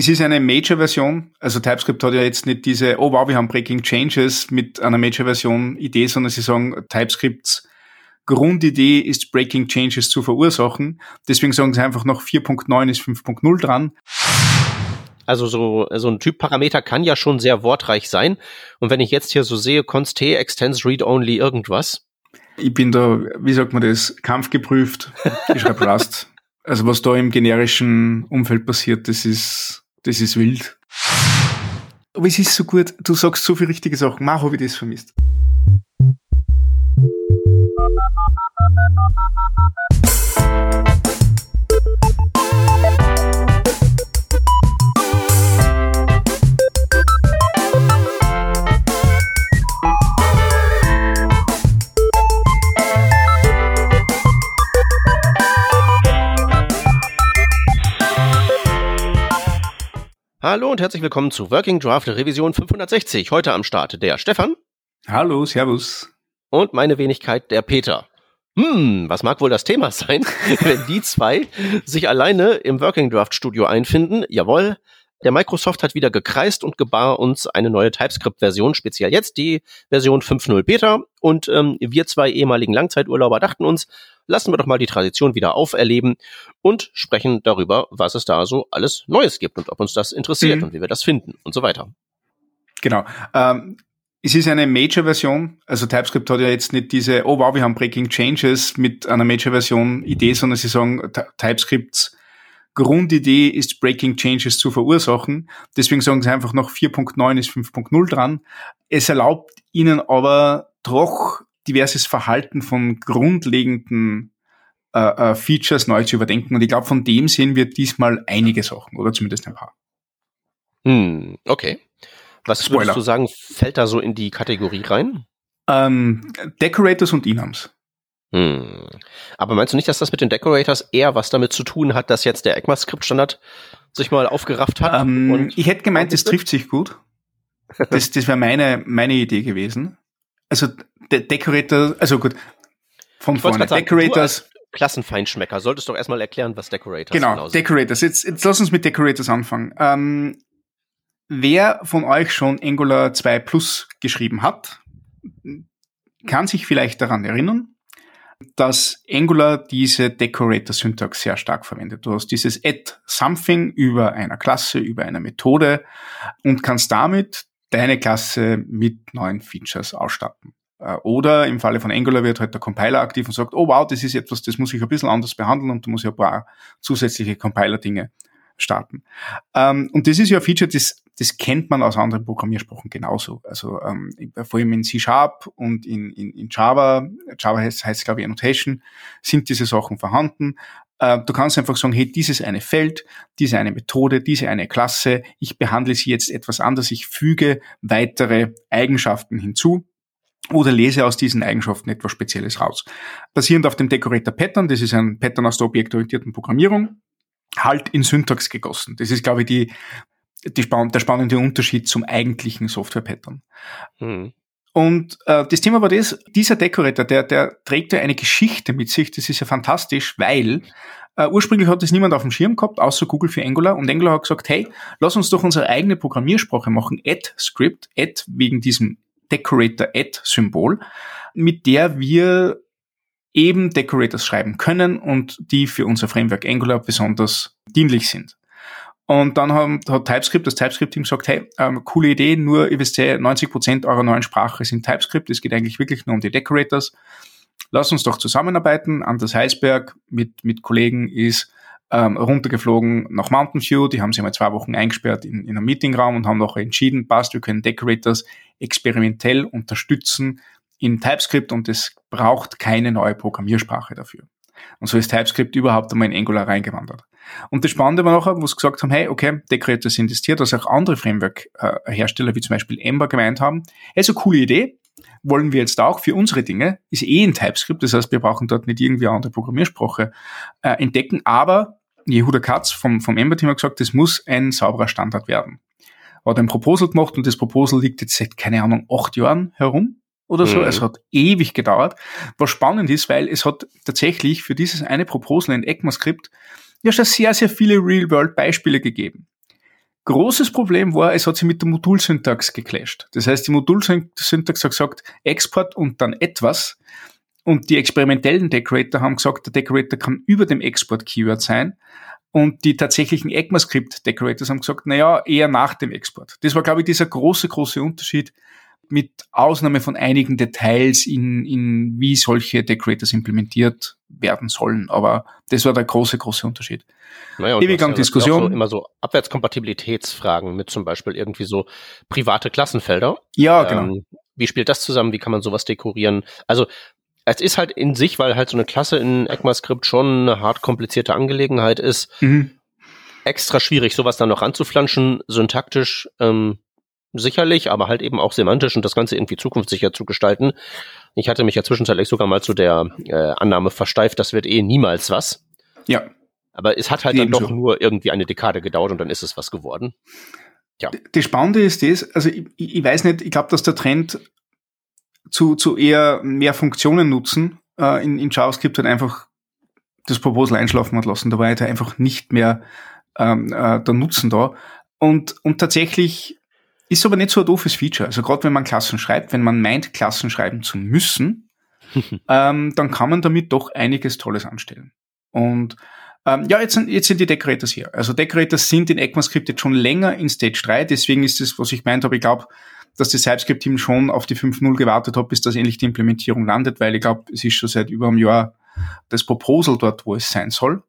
es ist eine Major-Version. Also TypeScript hat ja jetzt nicht diese, oh wow, wir haben Breaking Changes mit einer Major-Version Idee, sondern sie sagen, TypeScripts Grundidee ist Breaking Changes zu verursachen. Deswegen sagen sie einfach noch 4.9 ist 5.0 dran. Also so, so ein Typparameter kann ja schon sehr wortreich sein. Und wenn ich jetzt hier so sehe, const t extends read only irgendwas. Ich bin da, wie sagt man das, kampfgeprüft. Ich schreibe Rust. Also was da im generischen Umfeld passiert, das ist, das ist wild. Aber es ist so gut, du sagst so viele richtige Sachen. Mach, habe ich das vermisst. Hallo und herzlich willkommen zu Working Draft Revision 560. Heute am Start der Stefan. Hallo, Servus. Und meine Wenigkeit der Peter. Hm, was mag wohl das Thema sein, wenn die zwei sich alleine im Working Draft Studio einfinden? Jawohl, der Microsoft hat wieder gekreist und gebar uns eine neue TypeScript-Version, speziell jetzt die Version 5.0 Beta. Und ähm, wir zwei ehemaligen Langzeiturlauber dachten uns, lassen wir doch mal die Tradition wieder auferleben und sprechen darüber, was es da so alles Neues gibt und ob uns das interessiert mhm. und wie wir das finden und so weiter. Genau. Ähm, es ist eine Major-Version. Also TypeScript hat ja jetzt nicht diese, oh wow, wir haben Breaking Changes mit einer Major-Version Idee, sondern sie sagen, TypeScripts Grundidee ist Breaking Changes zu verursachen. Deswegen sagen sie einfach noch 4.9 ist 5.0 dran. Es erlaubt ihnen aber doch diverses Verhalten von grundlegenden äh, äh, Features neu zu überdenken. Und ich glaube, von dem sehen wir diesmal einige Sachen, oder zumindest ein paar. Hm, okay. Was Spoiler. würdest du sagen, fällt da so in die Kategorie rein? Ähm, Decorators und Enums. Hm. Aber meinst du nicht, dass das mit den Decorators eher was damit zu tun hat, dass jetzt der ECMAScript-Standard sich mal aufgerafft hat? Ähm, ich hätte gemeint, das trifft sich gut. Das, das wäre meine, meine Idee gewesen. Also De Decorator, also gut, von ich vorne. Sagen, Decorators. Klassenfeinschmecker, solltest doch erstmal erklären, was Decorators genau, genau sind. Decorators. Jetzt, jetzt lass uns mit Decorators anfangen. Ähm, wer von euch schon Angular 2 Plus geschrieben hat, kann sich vielleicht daran erinnern, dass Angular diese Decorator-Syntax sehr stark verwendet. Du hast dieses add something über einer Klasse, über eine Methode und kannst damit deine Klasse mit neuen Features ausstatten. Äh, oder im Falle von Angular wird halt der Compiler aktiv und sagt, oh wow, das ist etwas, das muss ich ein bisschen anders behandeln und da muss ich ein paar zusätzliche Compiler-Dinge starten. Ähm, und das ist ja ein Feature, das, das kennt man aus anderen Programmiersprachen genauso. Also ähm, vor allem in C-Sharp und in, in, in Java, Java heißt, heißt glaube ich Annotation, sind diese Sachen vorhanden. Äh, du kannst einfach sagen, hey, dieses eine Feld, diese eine Methode, diese eine Klasse, ich behandle sie jetzt etwas anders, ich füge weitere Eigenschaften hinzu oder lese aus diesen Eigenschaften etwas Spezielles raus. Basierend auf dem Decorator Pattern, das ist ein Pattern aus der objektorientierten Programmierung, halt in Syntax gegossen. Das ist, glaube ich, die, die der spannende Unterschied zum eigentlichen Software-Pattern. Mhm. Und äh, das Thema war das, dieser Decorator, der, der trägt ja eine Geschichte mit sich, das ist ja fantastisch, weil äh, ursprünglich hat das niemand auf dem Schirm gehabt, außer Google für Angular. Und Angular hat gesagt, hey, lass uns doch unsere eigene Programmiersprache machen, Add-Script, Add wegen diesem Decorator-Add-Symbol, mit der wir eben Decorators schreiben können und die für unser Framework Angular besonders dienlich sind. Und dann haben, hat TypeScript, das TypeScript-Team gesagt, hey, ähm, coole Idee, nur ihr wisst ja, 90% eurer neuen Sprache sind TypeScript, es geht eigentlich wirklich nur um die Decorators. Lass uns doch zusammenarbeiten. Anders Heisberg mit, mit Kollegen ist ähm, runtergeflogen nach Mountain View. Die haben sich mal zwei Wochen eingesperrt in, in einem Meetingraum und haben noch entschieden, passt, wir können Decorators experimentell unterstützen in TypeScript und es braucht keine neue Programmiersprache dafür. Und so ist TypeScript überhaupt einmal in Angular reingewandert. Und das Spannende war nachher, wo sie gesagt haben, hey, okay, Decorators investiert, dass auch andere Framework-Hersteller wie zum Beispiel Ember gemeint haben, hey, so coole Idee, wollen wir jetzt auch für unsere Dinge, ist eh in TypeScript, das heißt, wir brauchen dort nicht irgendwie eine andere Programmiersprache äh, entdecken, aber Jehuda Katz vom, vom Ember-Team hat gesagt, das muss ein sauberer Standard werden. Hat ein Proposal gemacht und das Proposal liegt jetzt seit, keine Ahnung, acht Jahren herum oder so. Mhm. Es hat ewig gedauert. Was spannend ist, weil es hat tatsächlich für dieses eine Proposal in ECMAScript ja schon sehr, sehr viele Real-World-Beispiele gegeben. großes Problem war, es hat sich mit der Modulsyntax geclasht. Das heißt, die Modulsyntax hat gesagt, Export und dann etwas. Und die experimentellen Decorator haben gesagt, der Decorator kann über dem Export-Keyword sein. Und die tatsächlichen ECMAScript-Decorators haben gesagt, naja, eher nach dem Export. Das war, glaube ich, dieser große, große Unterschied mit Ausnahme von einigen Details in, in wie solche Decorators implementiert werden sollen. Aber das war der große, große Unterschied. Naja, und Ewig lang Diskussion. So, immer so Abwärtskompatibilitätsfragen mit zum Beispiel irgendwie so private Klassenfelder. Ja, genau. Ähm, wie spielt das zusammen? Wie kann man sowas dekorieren? Also es ist halt in sich, weil halt so eine Klasse in ECMAScript schon eine hart komplizierte Angelegenheit ist, mhm. extra schwierig, sowas dann noch anzuflanschen, syntaktisch ähm, sicherlich, aber halt eben auch semantisch und das Ganze irgendwie zukunftssicher zu gestalten. Ich hatte mich ja zwischenzeitlich sogar mal zu der äh, Annahme versteift, das wird eh niemals was. Ja. Aber es hat halt Ebenso. dann doch nur irgendwie eine Dekade gedauert und dann ist es was geworden. Ja. Das Spannende ist das, also ich, ich weiß nicht, ich glaube, dass der Trend zu, zu eher mehr Funktionen nutzen äh, in, in JavaScript halt einfach das Proposal einschlafen hat lassen. Da war halt einfach nicht mehr ähm, äh, der Nutzen da. Und, und tatsächlich ist aber nicht so ein doofes Feature. Also gerade wenn man Klassen schreibt, wenn man meint, Klassen schreiben zu müssen, ähm, dann kann man damit doch einiges Tolles anstellen. Und ähm, ja, jetzt sind, jetzt sind die Decorators hier. Also Decorators sind in ECMAScript jetzt schon länger in Stage 3, deswegen ist das, was ich meint habe, ich glaube, dass das TypeScript-Team schon auf die 5.0 gewartet hat, bis das endlich die Implementierung landet, weil ich glaube, es ist schon seit über einem Jahr das Proposal dort, wo es sein soll.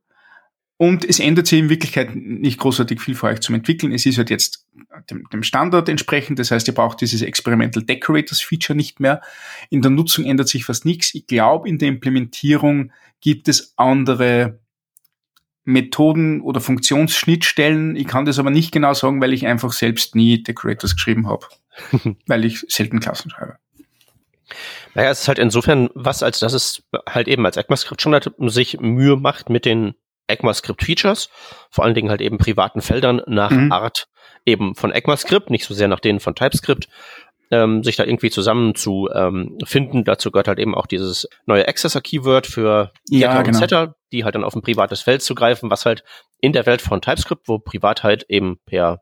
Und es ändert sich in Wirklichkeit nicht großartig viel für euch zum Entwickeln. Es ist halt jetzt dem, dem Standard entsprechend. Das heißt, ihr braucht dieses Experimental Decorators Feature nicht mehr. In der Nutzung ändert sich fast nichts. Ich glaube, in der Implementierung gibt es andere Methoden oder Funktionsschnittstellen. Ich kann das aber nicht genau sagen, weil ich einfach selbst nie Decorators geschrieben habe. weil ich selten Klassen schreibe. Naja, es ist halt insofern was, als dass es halt eben als ECMAScript schon halt sich Mühe macht mit den ECMAScript-Features, vor allen Dingen halt eben privaten Feldern nach mhm. Art eben von ECMAScript, nicht so sehr nach denen von TypeScript, ähm, sich da irgendwie zusammen zu ähm, finden. Dazu gehört halt eben auch dieses neue Accessor-Keyword für ja, und genau. Setter, die halt dann auf ein privates Feld zugreifen, was halt in der Welt von TypeScript, wo Privatheit eben per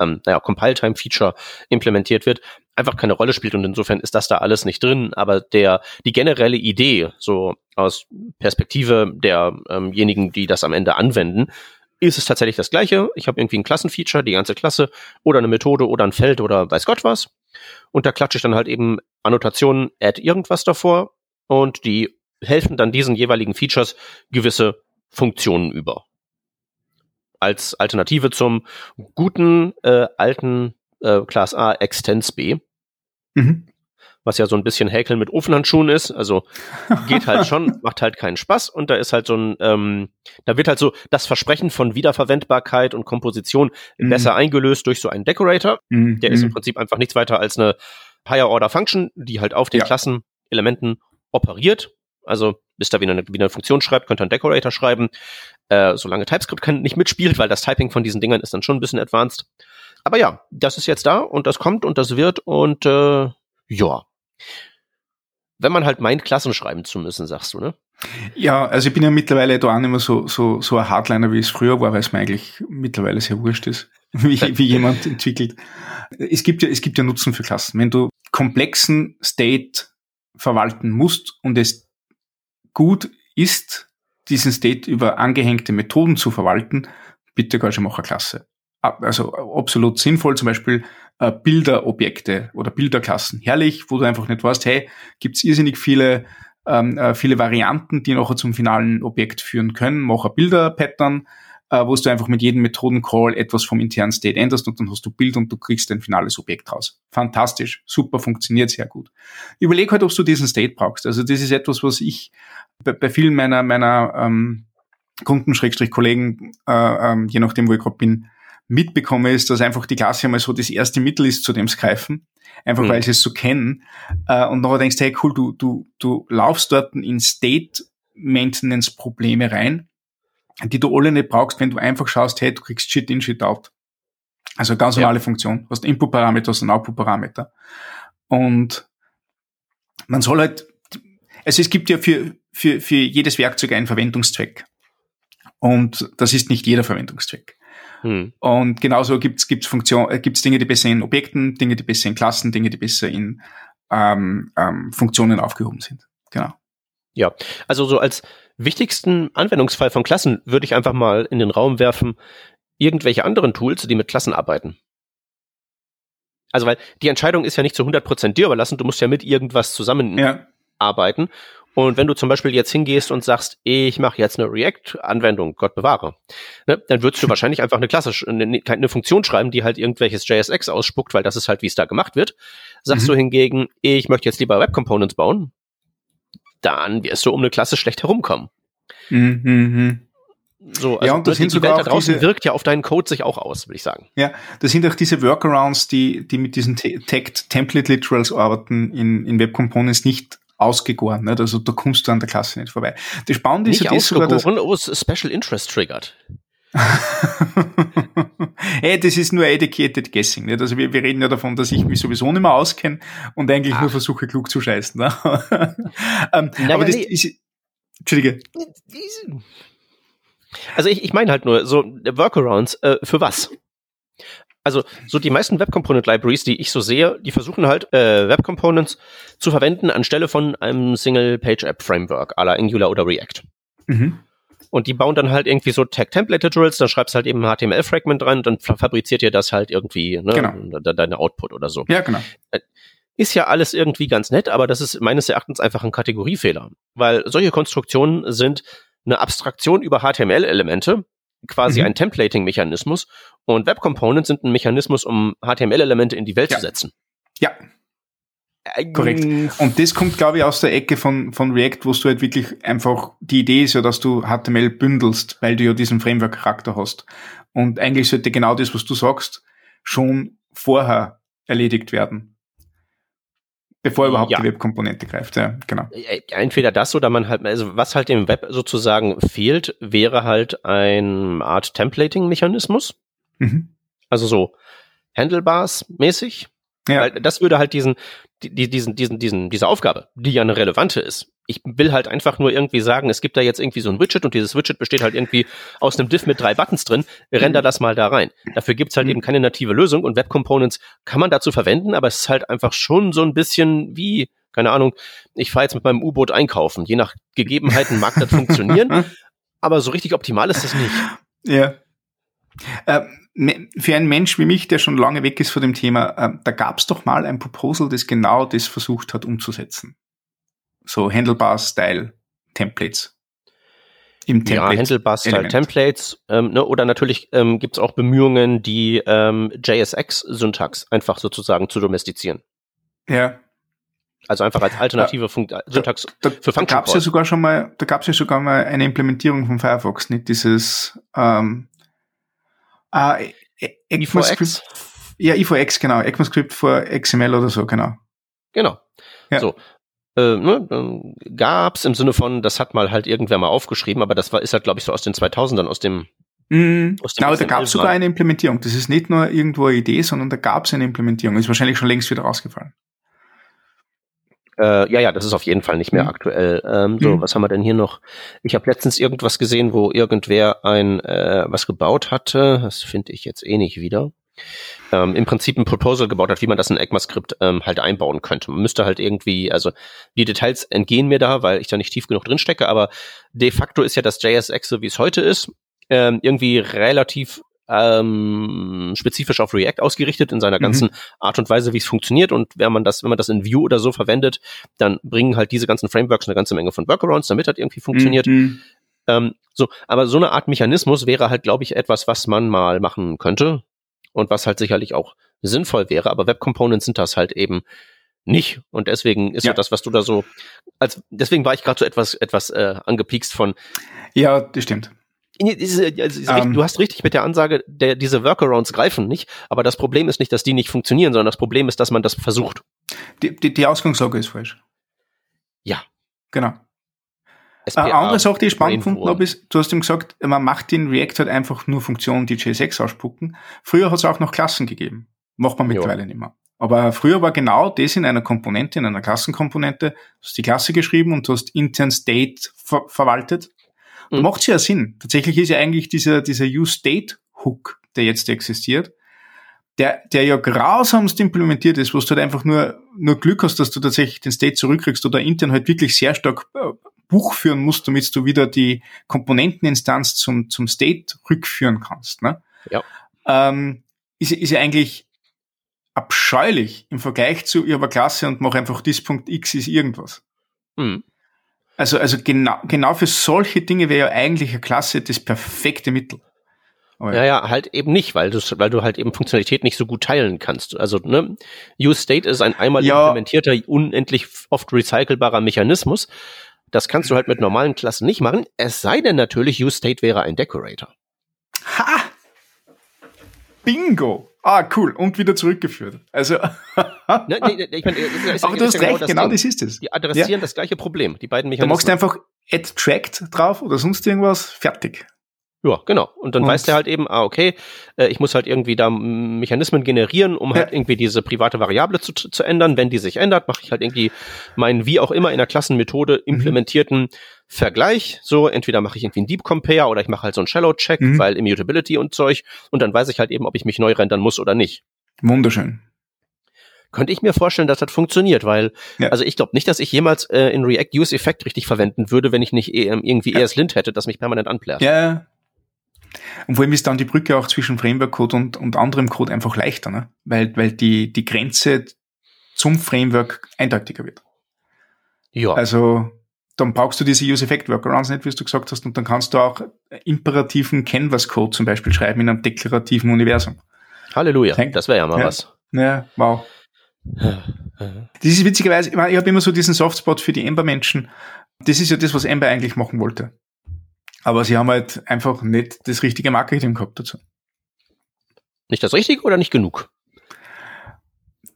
ähm, naja, Compile-Time-Feature implementiert wird, einfach keine Rolle spielt und insofern ist das da alles nicht drin, aber der die generelle Idee so aus Perspektive derjenigen, ähm die das am Ende anwenden, ist es tatsächlich das gleiche. Ich habe irgendwie ein Klassenfeature, die ganze Klasse oder eine Methode oder ein Feld oder weiß Gott was und da klatsche ich dann halt eben Annotationen add irgendwas davor und die helfen dann diesen jeweiligen Features gewisse Funktionen über als Alternative zum guten äh, alten äh, Class A Extens B. Mhm. Was ja so ein bisschen Häkeln mit Ofenhandschuhen ist. Also geht halt schon, macht halt keinen Spaß. Und da ist halt so ein, ähm, da wird halt so das Versprechen von Wiederverwendbarkeit und Komposition mhm. besser eingelöst durch so einen Decorator. Mhm. Der ist im mhm. Prinzip einfach nichts weiter als eine Higher Order Function, die halt auf den ja. Klassenelementen operiert. Also bis da wieder eine, wieder eine Funktion schreibt, könnt ihr einen Decorator schreiben. Äh, solange TypeScript nicht mitspielt, weil das Typing von diesen Dingern ist dann schon ein bisschen advanced. Aber ja, das ist jetzt da und das kommt und das wird und äh, ja. Wenn man halt meint, Klassen schreiben zu müssen, sagst du, ne? Ja, also ich bin ja mittlerweile da auch nicht mehr so, so, so ein Hardliner, wie es früher war, weil es mir eigentlich mittlerweile sehr wurscht ist, wie, wie jemand entwickelt. Es gibt ja, es gibt ja Nutzen für Klassen. Wenn du komplexen State verwalten musst und es gut ist, diesen State über angehängte Methoden zu verwalten, bitte gar schon eine Klasse. Also absolut sinnvoll, zum Beispiel äh, Bilderobjekte oder Bilderklassen. Herrlich, wo du einfach nicht weißt, hey, gibt's irrsinnig viele, ähm, äh, viele Varianten, die nachher zum finalen Objekt führen können. Mach ein Bilder-Pattern, äh, wo du einfach mit jedem Methoden-Call etwas vom internen State änderst und dann hast du Bild und du kriegst ein finales Objekt raus. Fantastisch, super, funktioniert sehr gut. Überleg halt, ob du diesen State brauchst. Also das ist etwas, was ich bei, bei vielen meiner, meiner ähm, Kunden, Schrägstrich Kollegen, äh, ähm, je nachdem, wo ich gerade bin, mitbekomme, ist, dass einfach die Klasse einmal so das erste Mittel ist, zu dem es greifen. Einfach mhm. weil sie es so kennen. Äh, und nachher denkst du, hey cool, du, du, du laufst dort in State Maintenance Probleme rein die du alle nicht brauchst, wenn du einfach schaust, hey, du kriegst Shit in, Shit out. Also ganz normale ja. Funktion. Du hast Input-Parameter, hast einen Output-Parameter. Und man soll halt, also es gibt ja für, für, für jedes Werkzeug einen Verwendungszweck. Und das ist nicht jeder Verwendungszweck. Hm. Und genauso gibt's gibt's Funktion, äh, gibt's Dinge, die besser in Objekten, Dinge, die besser in Klassen, Dinge, die besser in ähm, ähm, Funktionen aufgehoben sind. Genau. Ja, also so als wichtigsten Anwendungsfall von Klassen würde ich einfach mal in den Raum werfen, irgendwelche anderen Tools, die mit Klassen arbeiten. Also weil die Entscheidung ist ja nicht zu 100% dir überlassen, du musst ja mit irgendwas zusammenarbeiten. Ja. Und wenn du zum Beispiel jetzt hingehst und sagst, ich mache jetzt eine React-Anwendung, Gott bewahre, ne, dann würdest du wahrscheinlich einfach eine klassische, eine, eine, Funktion schreiben, die halt irgendwelches JSX ausspuckt, weil das ist halt, wie es da gemacht wird. Sagst mhm. du hingegen, ich möchte jetzt lieber Web Components bauen, dann wirst du um eine Klasse schlecht herumkommen. Mhm. mhm. So, also ja, und das die, sind sogar Welt da draußen diese, wirkt ja auf deinen Code sich auch aus, würde ich sagen. Ja, das sind auch diese Workarounds, die, die mit diesen Tagged Template Literals arbeiten in, in Web Components nicht ausgegoren. Nicht? Also da kommst du an der Klasse nicht vorbei. Das Spannende ist ja das sogar, dass oh, Special Interest triggert. hey, das ist nur educated guessing. Nicht? Also wir, wir reden ja davon, dass ich mich sowieso nicht mehr auskenne und eigentlich Ach. nur versuche, klug zu scheißen. Ne? ähm, Nein, aber das nee. ist. Entschuldige. Also ich, ich meine halt nur, so Workarounds, äh, für was? Also so die meisten Web Component Libraries, die ich so sehe, die versuchen halt äh, Web Components zu verwenden anstelle von einem Single Page App Framework à la Angular oder React. Mhm. Und die bauen dann halt irgendwie so Tag Template Literals, dann schreibst halt eben ein HTML Fragment dran, dann fabriziert ihr das halt irgendwie, ne, genau. deine Output oder so. Ja, genau. Äh, ist ja alles irgendwie ganz nett, aber das ist meines Erachtens einfach ein Kategoriefehler, weil solche Konstruktionen sind eine Abstraktion über HTML-Elemente, quasi mhm. ein Templating-Mechanismus. Und Web Components sind ein Mechanismus, um HTML-Elemente in die Welt ja. zu setzen. Ja. Korrekt. Und das kommt, glaube ich, aus der Ecke von, von React, wo du halt wirklich einfach, die Idee ist ja, dass du HTML bündelst, weil du ja diesen Framework-Charakter hast. Und eigentlich sollte genau das, was du sagst, schon vorher erledigt werden bevor überhaupt ja. die Webkomponente greift. Ja, genau. Entweder das oder man halt, also was halt im Web sozusagen fehlt, wäre halt ein Art Templating-Mechanismus. Mhm. Also so Handlebars mäßig. Ja. Weil das würde halt diesen, die, diesen, diesen, diesen, diese Aufgabe, die ja eine relevante ist. Ich will halt einfach nur irgendwie sagen, es gibt da jetzt irgendwie so ein Widget und dieses Widget besteht halt irgendwie aus einem Div mit drei Buttons drin. Render mhm. das mal da rein. Dafür gibt's halt mhm. eben keine native Lösung und Web Components kann man dazu verwenden, aber es ist halt einfach schon so ein bisschen wie, keine Ahnung, ich fahre jetzt mit meinem U-Boot einkaufen. Je nach Gegebenheiten mag das funktionieren, aber so richtig optimal ist das nicht. Ja. Ähm für einen Mensch wie mich, der schon lange weg ist von dem Thema, äh, da gab es doch mal ein Proposal, das genau das versucht hat umzusetzen. So Handlebar-Style-Templates. Im Template ja, Handlebar-Style-Templates. Ähm, ne, oder natürlich ähm, gibt es auch Bemühungen, die ähm, JSX-Syntax einfach sozusagen zu domestizieren. Ja. Also einfach als alternative Funkt Syntax da, da, für Function Da gab es ja sogar schon mal, da gab es ja sogar mal eine Implementierung von Firefox, nicht dieses ähm, äh, ECMAScript. Ja, IFOX, genau. ECMAScript vor XML oder so, genau. Genau. Ja. So. Äh, ne, gab's im Sinne von, das hat mal halt irgendwer mal aufgeschrieben, aber das war, ist halt, glaube ich, so aus den 2000ern, aus dem aus dem, genau, da gab es sogar eine Implementierung. Das ist nicht nur irgendwo eine Idee, sondern da gab es eine Implementierung. Ist wahrscheinlich schon längst wieder rausgefallen. Äh, ja, ja, das ist auf jeden Fall nicht mehr mhm. aktuell. Ähm, so, mhm. was haben wir denn hier noch? Ich habe letztens irgendwas gesehen, wo irgendwer ein äh, was gebaut hatte. Das finde ich jetzt eh nicht wieder. Ähm, Im Prinzip ein Proposal gebaut hat, wie man das in ECMAScript ähm, halt einbauen könnte. Man müsste halt irgendwie, also die Details entgehen mir da, weil ich da nicht tief genug drin stecke, aber de facto ist ja das JSX, so wie es heute ist, ähm, irgendwie relativ ähm, spezifisch auf React ausgerichtet in seiner mhm. ganzen Art und Weise, wie es funktioniert. Und wenn man das, wenn man das in Vue oder so verwendet, dann bringen halt diese ganzen Frameworks eine ganze Menge von Workarounds, damit das irgendwie funktioniert. Mhm. Ähm, so, aber so eine Art Mechanismus wäre halt, glaube ich, etwas, was man mal machen könnte und was halt sicherlich auch sinnvoll wäre. Aber Web Components sind das halt eben nicht. Und deswegen ist ja. so das, was du da so, als deswegen war ich gerade so etwas, etwas äh, angepiekst von. Ja, das stimmt. Also, um, du hast richtig mit der Ansage, der, diese Workarounds greifen nicht, aber das Problem ist nicht, dass die nicht funktionieren, sondern das Problem ist, dass man das versucht. Die, die, die Ausgangslage ist falsch. Ja. Genau. SPA, Eine andere Sache, die ich spannend gefunden habe, ist, du hast ihm gesagt, man macht in React halt einfach nur Funktionen, die JSX ausspucken. Früher hat es auch noch Klassen gegeben. Macht man mittlerweile jo. nicht mehr. Aber früher war genau das in einer Komponente, in einer Klassenkomponente, du hast die Klasse geschrieben und du hast intern State ver verwaltet Mhm. Macht ja Sinn. Tatsächlich ist ja eigentlich dieser, dieser Use-State-Hook der jetzt existiert, der, der ja grausamst implementiert ist, wo du halt einfach nur, nur Glück hast, dass du tatsächlich den State zurückkriegst oder intern halt wirklich sehr stark äh, Buch führen musst, damit du wieder die Komponenteninstanz zum, zum State rückführen kannst. Ne? Ja. Ähm, ist, ist ja eigentlich abscheulich im Vergleich zu, ich habe Klasse und mache einfach das Punkt X ist irgendwas. Mhm. Also, also genau, genau für solche Dinge wäre ja eigentlich eine Klasse das perfekte Mittel. Aber ja, ja, halt eben nicht, weil du, weil du halt eben Funktionalität nicht so gut teilen kannst. Also, ne, Use State ist ein einmal ja. implementierter, unendlich oft recycelbarer Mechanismus. Das kannst du halt mit normalen Klassen nicht machen, es sei denn natürlich, Use State wäre ein Decorator. Ha! Bingo! Ah, cool. Und wieder zurückgeführt. Also. ne, nee, ich mein, ist, Aber du hast recht, genau, genau das ist es. Die adressieren ja. das gleiche Problem. Die beiden Mechanismen. Da machst du einfach Add Tracked drauf oder sonst irgendwas. Fertig. Ja, genau. Und dann und weiß der halt eben, ah, okay, äh, ich muss halt irgendwie da Mechanismen generieren, um halt irgendwie diese private Variable zu, zu ändern. Wenn die sich ändert, mache ich halt irgendwie meinen wie auch immer in der Klassenmethode mhm. implementierten mhm. Vergleich. So, entweder mache ich irgendwie einen Deep Compare oder ich mache halt so einen Shallow Check, mhm. weil Immutability und Zeug. Und dann weiß ich halt eben, ob ich mich neu rendern muss oder nicht. Wunderschön könnte ich mir vorstellen, dass das funktioniert, weil, ja. also ich glaube nicht, dass ich jemals äh, in React Use Effect richtig verwenden würde, wenn ich nicht eh, irgendwie ja. ESLint hätte, das mich permanent anplärt. Ja, und vor allem ist dann die Brücke auch zwischen Framework-Code und, und anderem Code einfach leichter, ne? weil, weil die, die Grenze zum Framework eindeutiger wird. Ja. Also dann brauchst du diese Use-Effect-Workarounds nicht, wie du gesagt hast, und dann kannst du auch imperativen Canvas-Code zum Beispiel schreiben in einem deklarativen Universum. Halleluja, Denk, das wäre ja mal ja, was. Ja, wow. Das ist witzigerweise, ich, ich habe immer so diesen Softspot für die Ember-Menschen. Das ist ja das, was Ember eigentlich machen wollte. Aber sie haben halt einfach nicht das richtige Marketing gehabt dazu. Nicht das Richtige oder nicht genug?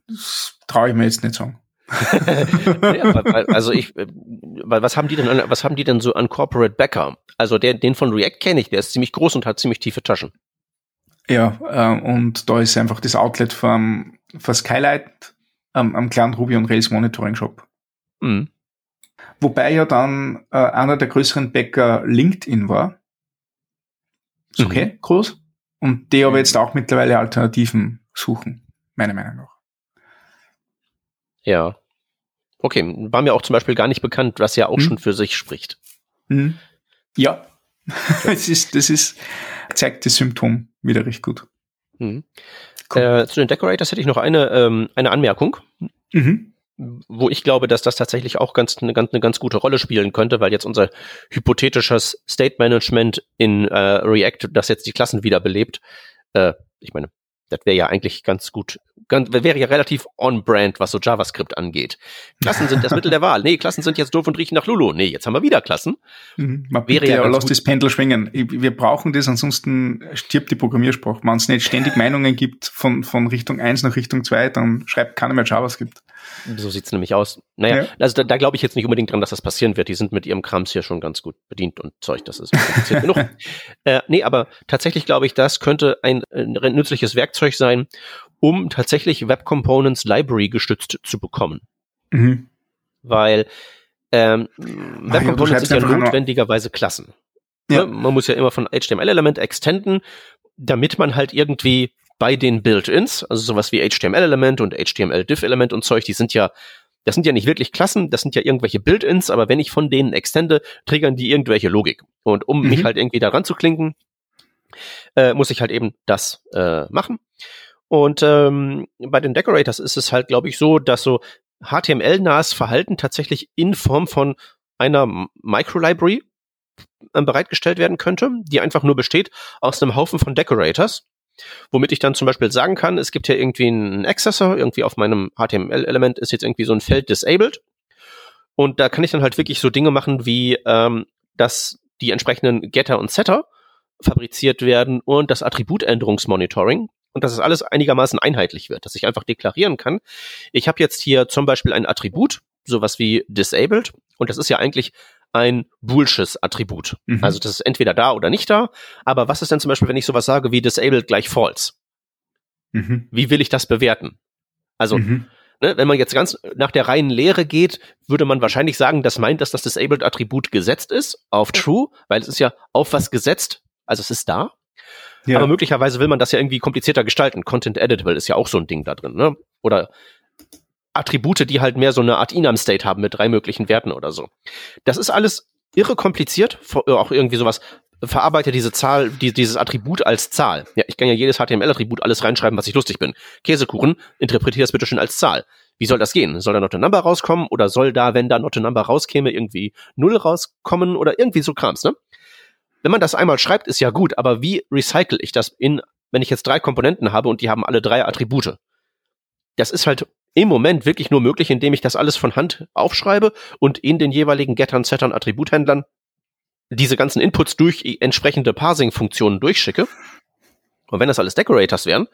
Das traue ich mir jetzt nicht sagen. ja, weil, also ich, weil was haben die denn, was haben die denn so an Corporate Backer? Also der, den von React kenne ich, der ist ziemlich groß und hat ziemlich tiefe Taschen. Ja, äh, und da ist einfach das Outlet vom, für Skylight ähm, am kleinen Ruby und Rails Monitoring Shop. Mhm. Wobei ja dann äh, einer der größeren Bäcker LinkedIn war. Ist mhm. okay, mhm. groß. Und die aber jetzt auch mittlerweile Alternativen suchen, meiner Meinung nach. Ja. Okay, war mir auch zum Beispiel gar nicht bekannt, was ja auch hm. schon für sich spricht. Hm. Ja, das ist, das ist, zeigt das Symptom wieder recht gut. Mhm. Cool. Äh, zu den Decorators hätte ich noch eine, ähm, eine Anmerkung. Mhm wo ich glaube, dass das tatsächlich auch ganz eine, ganz eine ganz gute Rolle spielen könnte, weil jetzt unser hypothetisches State Management in äh, React, das jetzt die Klassen wiederbelebt, äh, ich meine, das wäre ja eigentlich ganz gut, ganz, wäre ja relativ on-brand, was so JavaScript angeht. Klassen sind das Mittel der Wahl. Nee, Klassen sind jetzt doof und riechen nach Lulu. Nee, jetzt haben wir wieder Klassen. Mhm. Man wäre ja, lass das Pendel schwingen. Wir brauchen das, ansonsten stirbt die Programmiersprache. Wenn es nicht ständig Meinungen gibt von, von Richtung 1 nach Richtung 2, dann schreibt keiner mehr JavaScript. So sieht's nämlich aus. Naja, ja. also da, da glaube ich jetzt nicht unbedingt dran, dass das passieren wird. Die sind mit ihrem Krams hier schon ganz gut bedient und Zeug, das ist kompliziert genug. Äh, nee, aber tatsächlich glaube ich, das könnte ein, ein nützliches Werkzeug sein, um tatsächlich Web Components Library gestützt zu bekommen. Mhm. Weil ähm, Web Components sind ja notwendigerweise Klassen. Ja. Ne, man muss ja immer von HTML-Element extenden, damit man halt irgendwie bei den Build-ins, also sowas wie HTML-Element und HTML-Diff-Element und Zeug, die sind ja, das sind ja nicht wirklich Klassen, das sind ja irgendwelche Build-ins, aber wenn ich von denen extende, triggern die irgendwelche Logik. Und um mhm. mich halt irgendwie daran zu klinken, äh, muss ich halt eben das äh, machen. Und ähm, bei den Decorators ist es halt, glaube ich, so, dass so HTML-nahes Verhalten tatsächlich in Form von einer Micro-Library äh, bereitgestellt werden könnte, die einfach nur besteht aus einem Haufen von Decorators womit ich dann zum Beispiel sagen kann, es gibt hier irgendwie einen Accessor, irgendwie auf meinem HTML-Element ist jetzt irgendwie so ein Feld disabled. Und da kann ich dann halt wirklich so Dinge machen, wie ähm, dass die entsprechenden Getter und Setter fabriziert werden und das Attributänderungsmonitoring und dass es alles einigermaßen einheitlich wird, dass ich einfach deklarieren kann. Ich habe jetzt hier zum Beispiel ein Attribut, sowas wie disabled, und das ist ja eigentlich ein Bullshit-Attribut. Mhm. Also das ist entweder da oder nicht da. Aber was ist denn zum Beispiel, wenn ich sowas sage wie disabled gleich false? Mhm. Wie will ich das bewerten? Also, mhm. ne, wenn man jetzt ganz nach der reinen Lehre geht, würde man wahrscheinlich sagen, das meint, dass das disabled-Attribut gesetzt ist auf true, weil es ist ja auf was gesetzt, also es ist da. Ja. Aber möglicherweise will man das ja irgendwie komplizierter gestalten. Content Editable ist ja auch so ein Ding da drin, ne? Oder Attribute, die halt mehr so eine Art Enum-State haben mit drei möglichen Werten oder so. Das ist alles irre kompliziert, äh, auch irgendwie sowas verarbeite diese Zahl, die, dieses Attribut als Zahl. Ja, ich kann ja jedes HTML-Attribut alles reinschreiben, was ich lustig bin. Käsekuchen, interpretiere das bitte schön als Zahl. Wie soll das gehen? Soll da not a number rauskommen oder soll da, wenn da not a number rauskäme, irgendwie null rauskommen oder irgendwie so Krams, ne? Wenn man das einmal schreibt, ist ja gut, aber wie recycle ich das in, wenn ich jetzt drei Komponenten habe und die haben alle drei Attribute? Das ist halt im Moment wirklich nur möglich, indem ich das alles von Hand aufschreibe und in den jeweiligen Gettern, Settern, Attributhändlern diese ganzen Inputs durch entsprechende Parsing-Funktionen durchschicke. Und wenn das alles Decorators wären,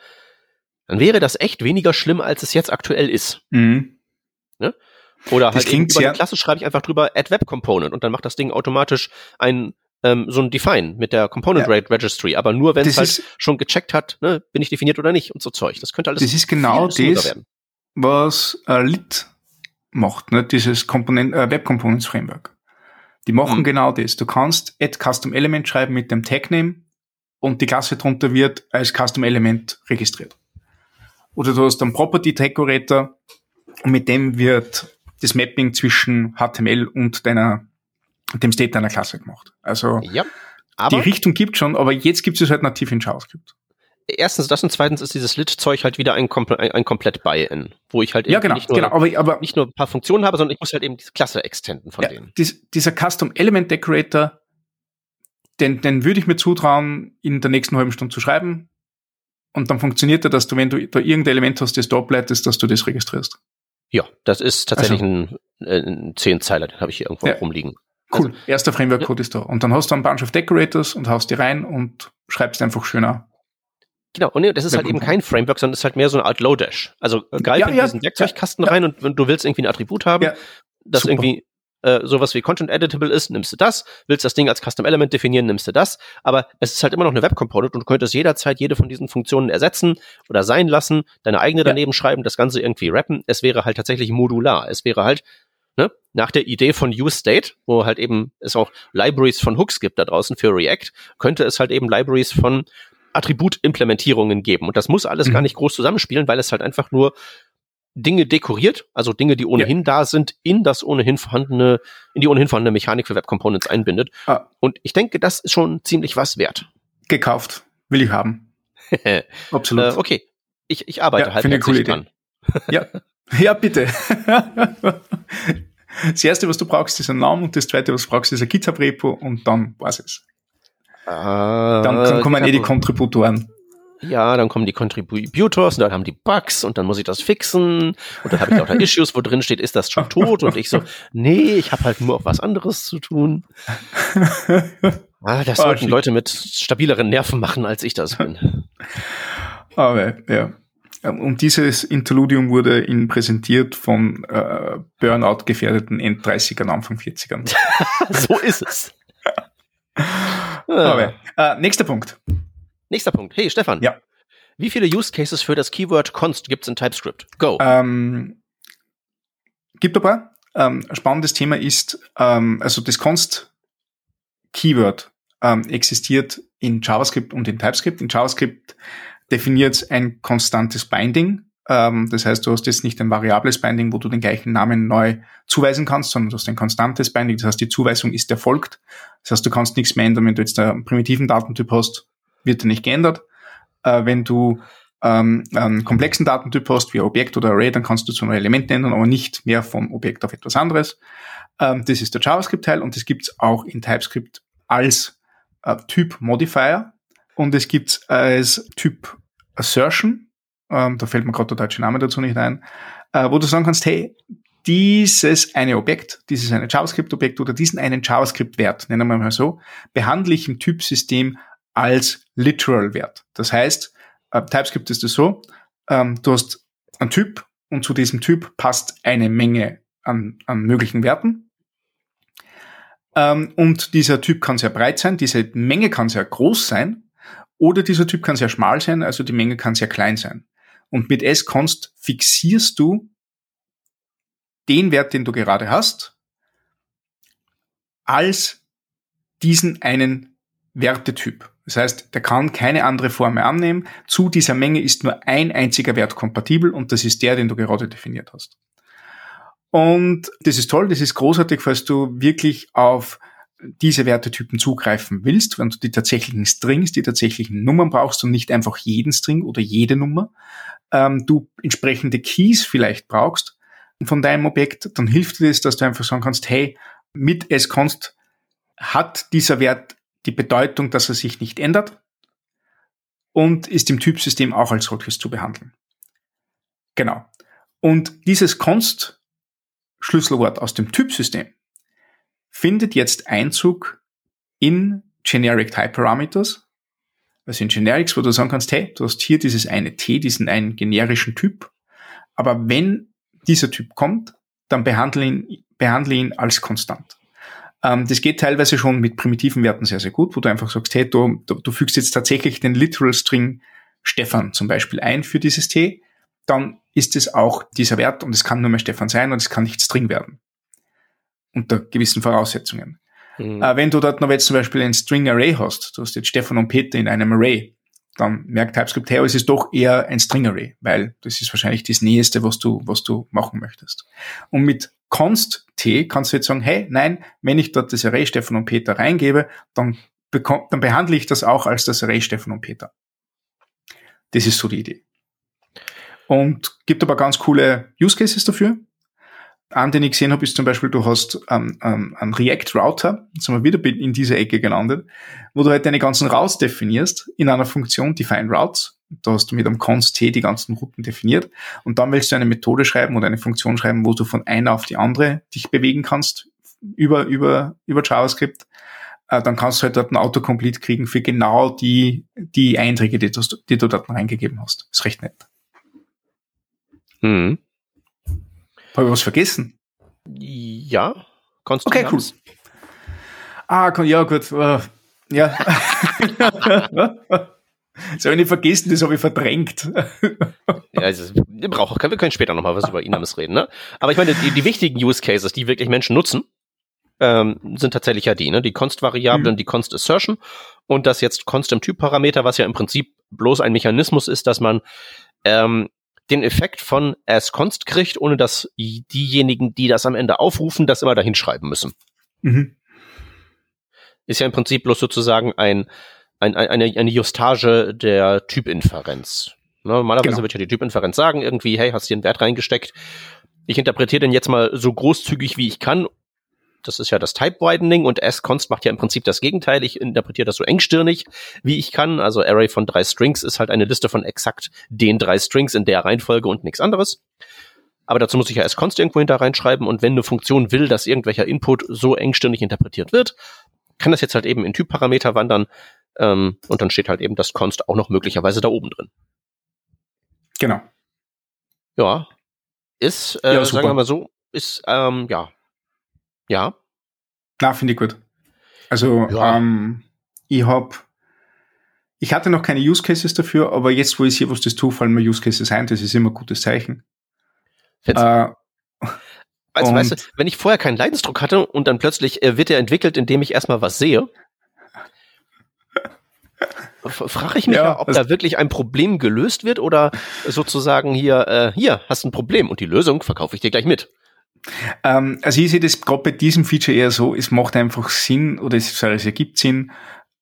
dann wäre das echt weniger schlimm, als es jetzt aktuell ist. Mhm. Ne? Oder halt über die Klasse schreibe ich einfach drüber Add Web Component und dann macht das Ding automatisch ein ähm, so ein Define mit der Component Rate ja. Registry, aber nur wenn es halt schon gecheckt hat, ne, bin ich definiert oder nicht und so Zeug. Das könnte alles. Das ist genau das, werden. was äh, Lit macht, ne? dieses Komponent, äh, Web Components Framework. Die machen mhm. genau das. Du kannst Add Custom Element schreiben mit dem Tag Name und die Klasse drunter wird als Custom Element registriert. Oder du hast einen Property Decorator und mit dem wird das Mapping zwischen HTML und deiner, dem State deiner Klasse gemacht. Also ja, die Richtung gibt schon, aber jetzt gibt es halt nativ in JavaScript erstens das und zweitens ist dieses Lit-Zeug halt wieder ein, Komple ein, ein komplett Buy-in, wo ich halt ja, genau, nicht, nur, genau, aber, aber, nicht nur ein paar Funktionen habe, sondern ich muss halt eben diese Klasse extenden von ja, denen. Dies, dieser Custom Element Decorator, den, den würde ich mir zutrauen, in der nächsten halben Stunde zu schreiben. Und dann funktioniert er, dass du, wenn du da irgendein Element hast, das da ableitest, dass du das registrierst. Ja, das ist tatsächlich also, ein, ein Zehnzeiler, den habe ich hier irgendwo ja, rumliegen. Cool, also, erster Framework-Code ja. ist da. Und dann hast du ein Bunch of Decorators und haust die rein und schreibst einfach schöner Genau, und das ist halt eben kein Framework, sondern ist halt mehr so eine Art Lodash. Also greif ja, in diesen Werkzeugkasten ja, rein und wenn du willst irgendwie ein Attribut haben, das super. irgendwie äh, sowas wie Content Editable ist, nimmst du das. Willst das Ding als Custom Element definieren, nimmst du das. Aber es ist halt immer noch eine Web Component und du könntest jederzeit jede von diesen Funktionen ersetzen oder sein lassen, deine eigene daneben schreiben, das Ganze irgendwie rappen. Es wäre halt tatsächlich modular. Es wäre halt Ne? Nach der Idee von UseState, wo halt eben es auch Libraries von Hooks gibt da draußen für React, könnte es halt eben Libraries von Attributimplementierungen geben. Und das muss alles mhm. gar nicht groß zusammenspielen, weil es halt einfach nur Dinge dekoriert, also Dinge, die ohnehin ja. da sind, in das ohnehin vorhandene, in die ohnehin vorhandene Mechanik für Web Components einbindet. Ah. Und ich denke, das ist schon ziemlich was wert. Gekauft. Will ich haben. Absolut. Äh, okay. Ich, ich arbeite ja, halt eine coole dran. ja. Ja, bitte. das erste, was du brauchst, ist ein Namen und das zweite, was du brauchst, ist ein GitHub-Repo und dann war's es. Ah, dann, dann kommen eh die Kontributoren. Ja, dann kommen die Contributors und dann haben die Bugs und dann muss ich das fixen und dann habe ich auch da Issues, wo drin steht, ist das schon tot und ich so, nee, ich habe halt nur auch was anderes zu tun. Ah, das sollten. Leute mit stabileren Nerven machen, als ich das bin. Aber ja. Und dieses Interludium wurde Ihnen präsentiert von äh, Burnout gefährdeten End-30ern, Anfang 40ern. so ist es. Okay. Äh, nächster Punkt. Nächster Punkt. Hey, Stefan. Ja. Wie viele Use Cases für das Keyword const gibt es in TypeScript? Go. Ähm, gibt ein paar. Ähm, spannendes Thema ist, ähm, also das const Keyword ähm, existiert in JavaScript und in TypeScript. In JavaScript definiert ein konstantes Binding. Ähm, das heißt, du hast jetzt nicht ein variables Binding, wo du den gleichen Namen neu zuweisen kannst, sondern du hast ein konstantes Binding. Das heißt, die Zuweisung ist erfolgt. Das heißt, du kannst nichts mehr ändern. Wenn du jetzt einen primitiven Datentyp hast, wird er nicht geändert. Äh, wenn du ähm, einen komplexen Datentyp hast, wie Objekt oder Array, dann kannst du zu einem Element ändern, aber nicht mehr vom Objekt auf etwas anderes. Ähm, das ist der JavaScript-Teil und das gibt's auch in TypeScript als äh, Typ Modifier und es gibt's als Typ Assertion ähm, da fällt mir gerade der deutsche Name dazu nicht ein, äh, wo du sagen kannst, hey, dieses eine Objekt, dieses eine JavaScript-Objekt oder diesen einen JavaScript-Wert, nennen wir mal so, behandle ich im Typsystem als Literal-Wert. Das heißt, äh, TypeScript ist es so, ähm, du hast einen Typ und zu diesem Typ passt eine Menge an, an möglichen Werten. Ähm, und dieser Typ kann sehr breit sein, diese Menge kann sehr groß sein oder dieser Typ kann sehr schmal sein, also die Menge kann sehr klein sein. Und mit S-Const fixierst du den Wert, den du gerade hast, als diesen einen Wertetyp. Das heißt, der kann keine andere Form mehr annehmen. Zu dieser Menge ist nur ein einziger Wert kompatibel und das ist der, den du gerade definiert hast. Und das ist toll, das ist großartig, falls du wirklich auf diese Wertetypen zugreifen willst, wenn du die tatsächlichen Strings, die tatsächlichen Nummern brauchst und nicht einfach jeden String oder jede Nummer, ähm, du entsprechende Keys vielleicht brauchst von deinem Objekt, dann hilft dir das, dass du einfach sagen kannst, hey, mit sconst hat dieser Wert die Bedeutung, dass er sich nicht ändert und ist im Typsystem auch als solches zu behandeln. Genau. Und dieses const Schlüsselwort aus dem Typsystem findet jetzt Einzug in Generic Type Parameters, also in Generics, wo du sagen kannst, hey, du hast hier dieses eine T, diesen einen generischen Typ, aber wenn dieser Typ kommt, dann behandle ihn, behandle ihn als konstant. Ähm, das geht teilweise schon mit primitiven Werten sehr, sehr gut, wo du einfach sagst, hey, du, du, du fügst jetzt tatsächlich den Literal String Stefan zum Beispiel ein für dieses T, dann ist es auch dieser Wert und es kann nur mehr Stefan sein und es kann nicht String werden. Unter gewissen Voraussetzungen. Mhm. Äh, wenn du dort noch jetzt zum Beispiel ein String Array hast, du hast jetzt Stefan und Peter in einem Array, dann merkt TypeScript, hey, es ist doch eher ein String Array, weil das ist wahrscheinlich das Näheste, was du, was du machen möchtest. Und mit const t kannst du jetzt sagen, hey, nein, wenn ich dort das Array Stefan und Peter reingebe, dann, bekomm, dann behandle ich das auch als das Array Stefan und Peter. Das ist so die Idee. Und gibt aber ganz coole Use Cases dafür. Einen, den ich gesehen habe, ist zum Beispiel, du hast ähm, ähm, einen React-Router, jetzt sind wir wieder in dieser Ecke gelandet, wo du halt deine ganzen Routes definierst in einer Funktion Define Routes. Da hast du mit einem const t die ganzen Routen definiert und dann willst du eine Methode schreiben oder eine Funktion schreiben, wo du von einer auf die andere dich bewegen kannst über, über, über JavaScript. Äh, dann kannst du halt dort ein Autocomplete kriegen für genau die, die Einträge, die du, die du dort reingegeben hast. Ist recht nett. Hm. Habe ich was vergessen? Ja, kannst du Okay, cool. Ah, ja, gut. Uh, ja. Das habe ich nicht vergessen, das habe ich verdrängt. ja, also, wir, brauchen, wir können später nochmal was über Inamis reden. Ne? Aber ich meine, die, die wichtigen Use Cases, die wirklich Menschen nutzen, ähm, sind tatsächlich ja die, ne? die Const-Variablen, mhm. die Const-Assertion und das jetzt Const im Typ-Parameter, was ja im Prinzip bloß ein Mechanismus ist, dass man ähm, den Effekt von as const kriegt, ohne dass diejenigen, die das am Ende aufrufen, das immer dahin schreiben müssen. Mhm. Ist ja im Prinzip bloß sozusagen ein, ein, eine, eine Justage der Typinferenz. Ne, normalerweise genau. wird ja die Typinferenz sagen, irgendwie, hey, hast hier einen Wert reingesteckt. Ich interpretiere den jetzt mal so großzügig, wie ich kann, das ist ja das Type Widening und S-Const macht ja im Prinzip das Gegenteil. Ich interpretiere das so engstirnig, wie ich kann. Also Array von drei Strings ist halt eine Liste von exakt den drei Strings in der Reihenfolge und nichts anderes. Aber dazu muss ich ja S-Const irgendwo hinter reinschreiben und wenn eine Funktion will, dass irgendwelcher Input so engstirnig interpretiert wird, kann das jetzt halt eben in Typparameter wandern ähm, und dann steht halt eben das Const auch noch möglicherweise da oben drin. Genau. Ja, ist, äh, ja, sagen wir mal so, ist, ähm, ja, ja. Na, finde ich gut. Also, ja. ähm, ich hab, ich hatte noch keine Use Cases dafür, aber jetzt, wo ich sehe, was das tut, fallen mir Use Cases ein, das ist immer ein gutes Zeichen. Äh, also, weißt du, wenn ich vorher keinen Leidensdruck hatte und dann plötzlich äh, wird er entwickelt, indem ich erstmal was sehe, frage ich mich ja, ja ob da wirklich ein Problem gelöst wird oder sozusagen hier, äh, hier, hast ein Problem und die Lösung verkaufe ich dir gleich mit. Ähm, also ich sehe das gerade bei diesem Feature eher so, es macht einfach Sinn oder es, sorry, es ergibt Sinn,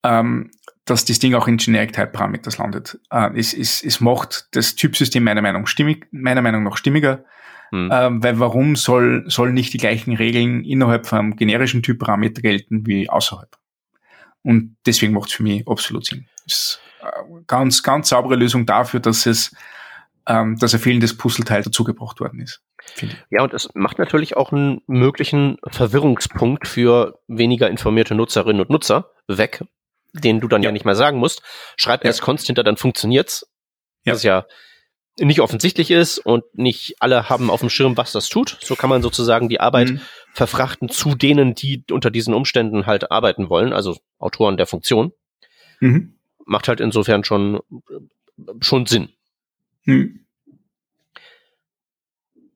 ähm, dass das Ding auch in Generic Type Parameters landet. Äh, es, es, es macht das Typsystem meiner Meinung, stimmig, meiner Meinung nach stimmiger, hm. ähm, weil warum soll, sollen nicht die gleichen Regeln innerhalb von einem generischen Typparameter gelten wie außerhalb? Und deswegen macht es für mich absolut Sinn. Das ist eine ganz, ganz saubere Lösung dafür, dass es, ähm, dass ein fehlendes Puzzleteil dazugebracht worden ist. Ja, und es macht natürlich auch einen möglichen Verwirrungspunkt für weniger informierte Nutzerinnen und Nutzer weg, den du dann ja, ja nicht mehr sagen musst. Schreib ja. erst Const hinter, dann funktioniert's. Ja. Was ja nicht offensichtlich ist und nicht alle haben auf dem Schirm, was das tut. So kann man sozusagen die Arbeit mhm. verfrachten zu denen, die unter diesen Umständen halt arbeiten wollen, also Autoren der Funktion. Mhm. Macht halt insofern schon, schon Sinn. Mhm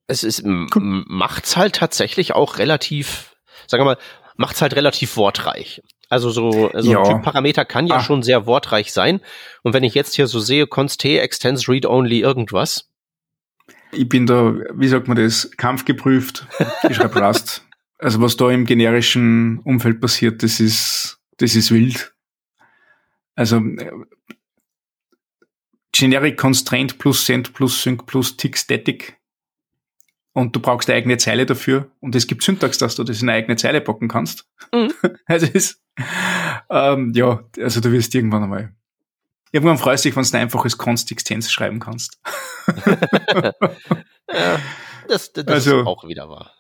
es ist, cool. macht's halt tatsächlich auch relativ, sagen wir mal, macht's halt relativ wortreich. Also so, so Ja. ein Typ-Parameter kann ja Ah. schon sehr wortreich sein. Und wenn ich jetzt hier so sehe, const t, extends read only irgendwas, Ich bin da, wie sagt man das, kampfgeprüft. Ich schreibe Rust. Also was da im generischen Umfeld passiert, das ist, das ist wild. Also äh, Generic Constraint plus Send plus Sync plus Tick Static. Und du brauchst eine eigene Zeile dafür. Und es gibt Syntax, dass du das in eine eigene Zeile packen kannst. Mhm. Also ist, ähm, ja, also du wirst irgendwann einmal. Irgendwann freust du dich, wenn du ein einfaches Const Extens schreiben kannst. äh, das, das Also- ist auch wieder wahr.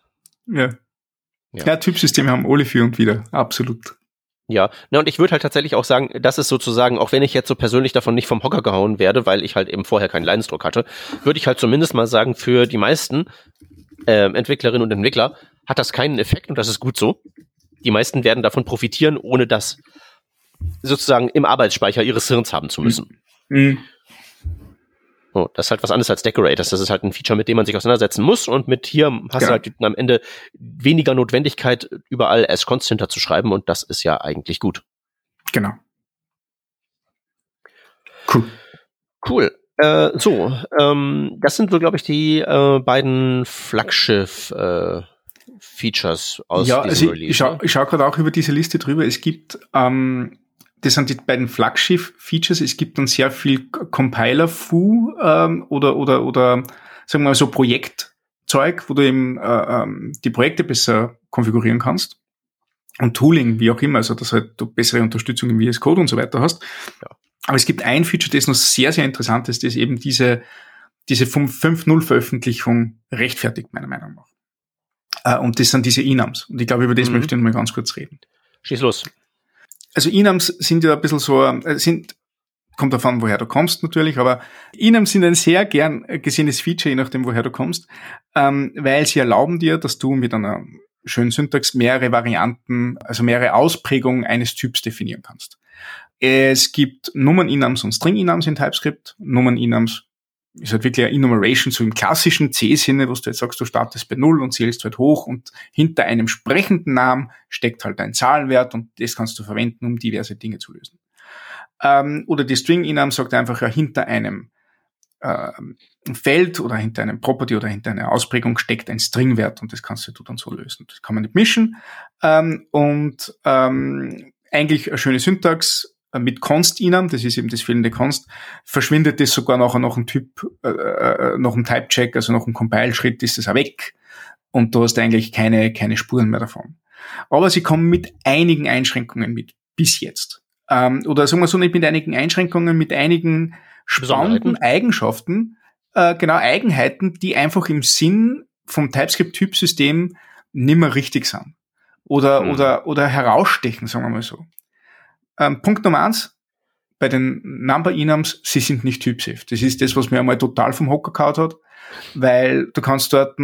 Ja. Ja. Ja, Typsysteme haben alle für und wieder. Absolut. Ja, na und ich würde halt tatsächlich auch sagen, das ist sozusagen, auch wenn ich jetzt so persönlich davon nicht vom Hocker gehauen werde, weil ich halt eben vorher keinen Leidensdruck hatte, würde ich halt zumindest mal sagen, für die meisten ähm, Entwicklerinnen und Entwickler hat das keinen Effekt und das ist gut so. Die meisten werden davon profitieren, ohne das sozusagen im Arbeitsspeicher ihres Hirns haben zu müssen. Mhm. Oh, das ist halt was anderes als Decorators. Das ist halt ein Feature, mit dem man sich auseinandersetzen muss. Und mit hier hast Genau. du halt am Ende weniger Notwendigkeit, überall as Constant zu schreiben. Und das ist ja eigentlich gut. Genau. Cool. Cool. Äh, so, ähm, das sind so, glaube ich, die äh, beiden Flaggschiff-Features aus ja, diesem also ich, Release. ich schaue ne? ich schau gerade auch über diese Liste drüber. Es gibt, ähm, das sind die beiden Flaggschiff-Features. Es gibt dann sehr viel Compiler-Fu ähm, oder, oder, oder sagen wir mal so Projektzeug, wo du eben äh, ähm, die Projekte besser konfigurieren kannst. Und Tooling, wie auch immer, also dass halt du bessere Unterstützung im VS Code und so weiter hast. Ja. Aber es gibt ein Feature, das noch sehr, sehr interessant ist, das eben diese, diese 5.0 Veröffentlichung rechtfertigt, meiner Meinung nach. Äh, und das sind diese Enums. Und ich glaube, über das Mhm. möchte ich noch mal ganz kurz reden. Schieß los. Also Enums sind ja ein bisschen so, äh, sind, kommt davon, woher du kommst natürlich, aber Enums sind ein sehr gern gesehenes Feature, je nachdem, woher du kommst, ähm, weil sie erlauben dir, dass du mit einer schönen Syntax mehrere Varianten, also mehrere Ausprägungen eines Typs definieren kannst. Es gibt Nummern-Enums und String-Enums in TypeScript. Nummern-Enums ist halt wirklich eine Enumeration, so im klassischen C-Sinne, wo du jetzt sagst, du startest bei Null und zählst halt hoch und hinter einem sprechenden Namen steckt halt ein Zahlenwert und das kannst du verwenden, um diverse Dinge zu lösen. Ähm, oder die String-Enum sagt einfach, ja, hinter einem ähm, Feld oder hinter einem Property oder hinter einer Ausprägung steckt ein Stringwert und das kannst du dann so lösen. Das kann man nicht mischen. Ähm, und ähm, eigentlich eine schöne Syntax äh, mit const-enum, das ist eben das fehlende const, verschwindet das sogar nachher noch ein Typ, äh, äh, noch ein Type-Check, also noch ein Compile-Schritt ist das auch weg und du hast eigentlich keine, keine Spuren mehr davon. Aber sie kommen mit einigen Einschränkungen mit, bis jetzt. Ähm, oder sagen wir so nicht mit einigen Einschränkungen, mit einigen spannenden. Eigenschaften, äh, genau Eigenheiten, die einfach im Sinn vom TypeScript-Typsystem nimmer richtig sind. Oder, Hm. oder, oder herausstechen, sagen wir mal so. Ähm, Punkt Nummer eins, bei den Number Enums, sie sind nicht typsafe. Das ist das, was mir einmal total vom Hocker kaut hat, weil du kannst dort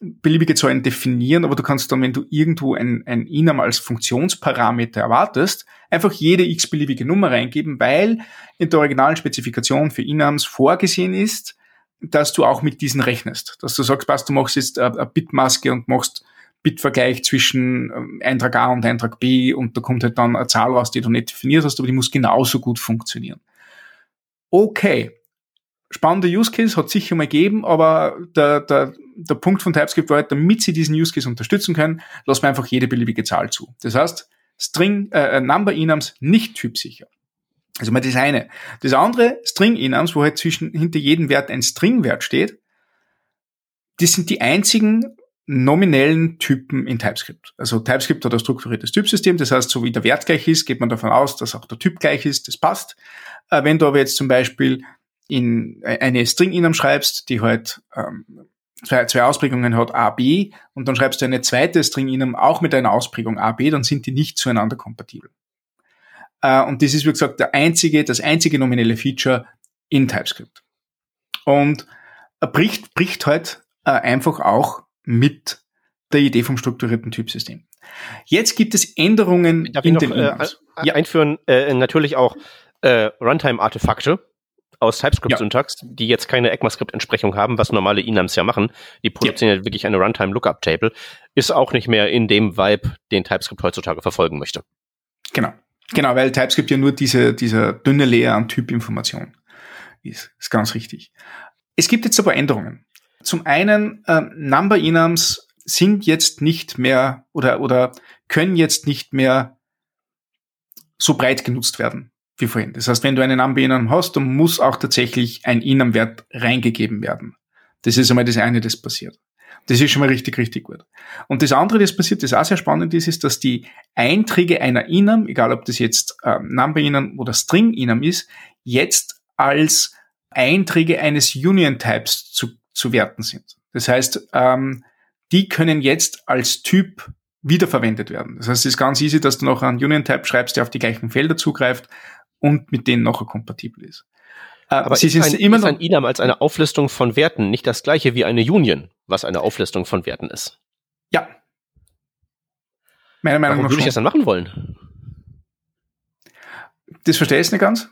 beliebige Zahlen definieren, aber du kannst dann, wenn du irgendwo ein, ein Enum als Funktionsparameter erwartest, einfach jede x-beliebige Nummer reingeben, weil in der originalen Spezifikation für Enums vorgesehen ist, dass du auch mit diesen rechnest. Dass du sagst, passt, du machst jetzt eine Bitmaske und machst Bitvergleich zwischen ähm, Eintrag A und Eintrag B und da kommt halt dann eine Zahl raus, die du nicht definiert hast, aber die muss genauso gut funktionieren. Okay. Spannender Use Case hat sicher mal gegeben, aber der, der, der Punkt von TypeScript war halt, damit sie diesen Use Case unterstützen können, lassen wir einfach jede beliebige Zahl zu. Das heißt, String, äh, Number Enums nicht typsicher. Also mal das eine. Das andere, String Enums, wo halt zwischen, hinter jedem Wert ein String-Wert steht, das sind die einzigen nominellen Typen in TypeScript. Also TypeScript hat ein strukturiertes Typsystem, das heißt, so wie der Wert gleich ist, geht man davon aus, dass auch der Typ gleich ist, das passt. Äh, wenn du aber jetzt zum Beispiel in eine String-Enum schreibst, die halt ähm, zwei, zwei Ausprägungen hat, A, B, und dann schreibst du eine zweite String-Enum auch mit einer Ausprägung A, B, dann sind die nicht zueinander kompatibel. Äh, und das ist, wie gesagt, der einzige, das einzige nominelle Feature in TypeScript. Und er bricht, bricht halt äh, einfach auch mit der Idee vom strukturierten Typsystem. Jetzt gibt es Änderungen Darf in noch den äh, ein- einführen? Äh, natürlich auch äh, Runtime-Artefakte. aus TypeScript-Syntax, ja. die jetzt keine ECMAScript-Entsprechung haben, was normale Enums ja machen. Die produzieren ja, ja wirklich eine Runtime-Lookup-Table. Ist auch nicht mehr in dem Vibe, den TypeScript heutzutage verfolgen möchte. Genau. Genau, weil TypeScript ja nur diese, dieser dünne Layer an Typinformation ist. Ist ganz richtig. Es gibt jetzt aber Änderungen. Zum einen, äh, Number Enums sind jetzt nicht mehr oder, oder können jetzt nicht mehr so breit genutzt werden wie vorhin. Das heißt, wenn du einen Number hast, dann muss auch tatsächlich ein Enum-Wert reingegeben werden. Das ist einmal das eine, das passiert. Das ist schon mal richtig, richtig gut. Und das andere, das passiert, das auch sehr spannend ist, ist, dass die Einträge einer Enum, egal ob das jetzt ähm, Number Enum oder String Enum ist, jetzt als Einträge eines Union Types zu, zu werten sind. Das heißt, ähm, die können jetzt als Typ wiederverwendet werden. Das heißt, es ist ganz easy, dass du noch einen Union Type schreibst, der auf die gleichen Felder zugreift und mit denen nachher kompatibel ist. Äh, Aber Sie ist, ein, immer ist ein INAM als eine Auflistung von Werten nicht das gleiche wie eine Union, was eine Auflistung von Werten ist? Ja. Meiner Meinung nach. Warum würde ich das dann machen wollen? Das verstehe ich nicht ganz.